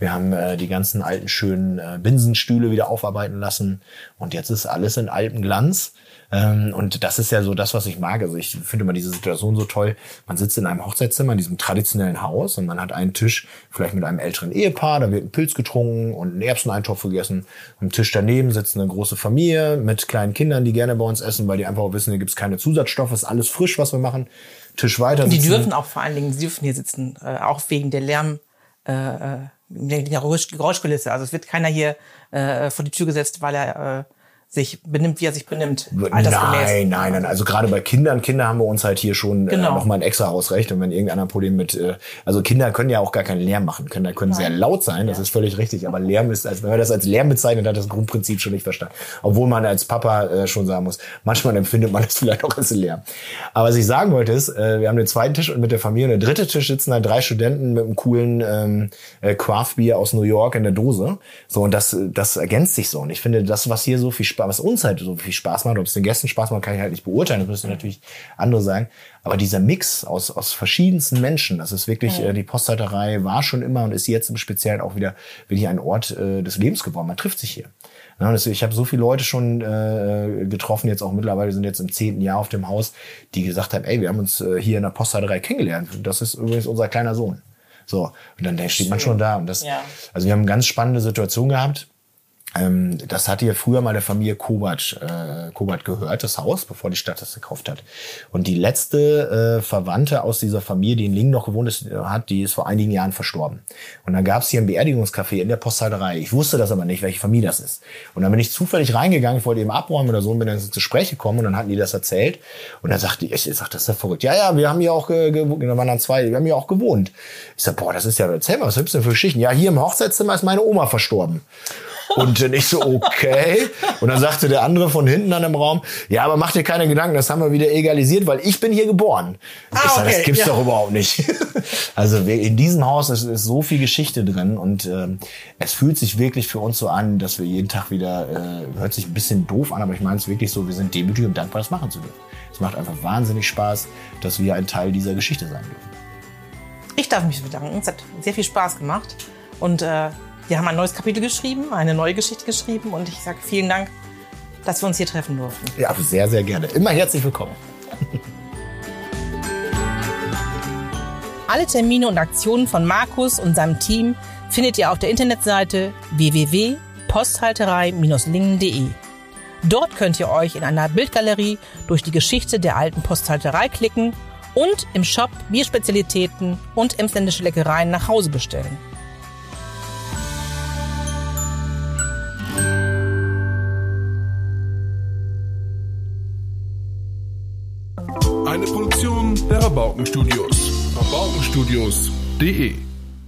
Wir haben äh, die ganzen alten schönen äh, Binsenstühle wieder aufarbeiten lassen. Und jetzt ist alles in altem Glanz. Ähm, und das ist ja so das, was ich mag. Also ich finde immer diese Situation so toll. Man sitzt in einem Hochzeitszimmer, in diesem traditionellen Haus und man hat einen Tisch, vielleicht mit einem älteren Ehepaar, da wird ein Pilz getrunken und ein Erbseneintopf gegessen. Am Tisch daneben sitzt eine große Familie mit kleinen Kindern, die gerne bei uns essen, weil die einfach auch wissen, hier gibt's keine Zusatzstoffe, ist alles frisch, was wir machen. Tisch weiter. Sitzen. Die dürfen auch vor allen Dingen, sie dürfen hier sitzen, äh, auch wegen der Lärm, äh, äh der Geräuschkulisse. Also es wird keiner hier äh, vor die Tür gesetzt, weil er äh, sich benimmt, wie er sich benimmt. Nein, nein, nein. Also gerade bei Kindern, Kinder haben wir uns halt hier schon äh, genau. äh, nochmal ein extra Hausrecht. Und wenn irgendeiner ein Problem mit, äh, also Kinder können ja auch gar keinen Lärm machen. Kinder können nein. sehr laut sein, das ja. ist völlig richtig. Aber Lärm ist, als wenn man das als Lärm bezeichnet, hat das Grundprinzip schon nicht verstanden. Obwohl man als Papa äh, schon sagen muss, manchmal empfindet man es vielleicht auch als Lärm. Aber was ich sagen wollte ist, äh, wir haben den zweiten Tisch und mit der Familie und der dritte Tisch sitzen halt drei Studenten mit einem coolen ähm, äh, Craft Beer aus New York in der Dose. So, und das, das ergänzt sich so. Und ich finde, das, was hier so viel Spaß was uns halt so viel Spaß macht, ob es den Gästen Spaß macht, kann ich halt nicht beurteilen, das müssen natürlich andere sagen. Aber dieser Mix aus, aus verschiedensten Menschen, das ist wirklich, ja. äh, die Posthalterei war schon immer und ist jetzt im Speziellen auch wieder wirklich ein Ort äh, des Lebens geworden. Man trifft sich hier. Ja, ich habe so viele Leute schon äh, getroffen, jetzt auch mittlerweile sind jetzt im zehnten Jahr auf dem Haus, die gesagt haben, ey, wir haben uns äh, hier in der Posthalterei kennengelernt. Das ist übrigens unser kleiner Sohn. So, und dann steht man schon da. Und das, ja. also wir haben eine ganz spannende Situation gehabt Ähm, das hat hier früher mal der Familie Kovac, äh, Kovac gehört, das Haus, bevor die Stadt das gekauft hat. Und die letzte äh, Verwandte aus dieser Familie, die in Lingen noch gewohnt ist, hat, die ist vor einigen Jahren verstorben. Und dann gab es hier ein Beerdigungscafé in der Posthalterei. Ich wusste das aber nicht, welche Familie das ist. Und dann bin ich zufällig reingegangen, ich wollte eben abräumen oder so und bin dann zu Spreche gekommen und dann hatten die das erzählt. Und dann sagte ich, ich sag, das ist ja verrückt. Ja, ja, wir haben hier auch äh, gewohnt, da waren dann zwei, wir haben hier auch gewohnt. Ich sag, boah, das ist ja, erzähl mal, was gibt's denn für Geschichten? Ja, hier im Hochzeitszimmer ist meine Oma verstorben. Und dann ich so, okay. Und dann sagte der andere von hinten an dem Raum, ja, aber mach dir keine Gedanken, das haben wir wieder egalisiert, weil ich bin hier geboren. Ah, ich sag, okay, das gibt's ja. doch überhaupt nicht. Also in diesem Haus ist, ist so viel Geschichte drin und ähm, es fühlt sich wirklich für uns so an, dass wir jeden Tag wieder, äh, hört sich ein bisschen doof an, aber ich meine es wirklich so, wir sind demütig und dankbar, das machen zu dürfen. Es macht einfach wahnsinnig Spaß, dass wir ein Teil dieser Geschichte sein dürfen. Ich darf mich bedanken. Es hat sehr viel Spaß gemacht. Und äh, wir haben ein neues Kapitel geschrieben, eine neue Geschichte geschrieben und ich sage vielen Dank, dass wir uns hier treffen durften. Ja, sehr, sehr gerne. Immer herzlich willkommen. Alle Termine und Aktionen von Markus und seinem Team findet ihr auf der Internetseite www.posthalterei-lingen.de. Dort könnt ihr euch in einer Bildgalerie durch die Geschichte der alten Posthalterei klicken und im Shop Bierspezialitäten und emsländische Leckereien nach Hause bestellen. Der Rabaukenstudios. Rabaukenstudios.de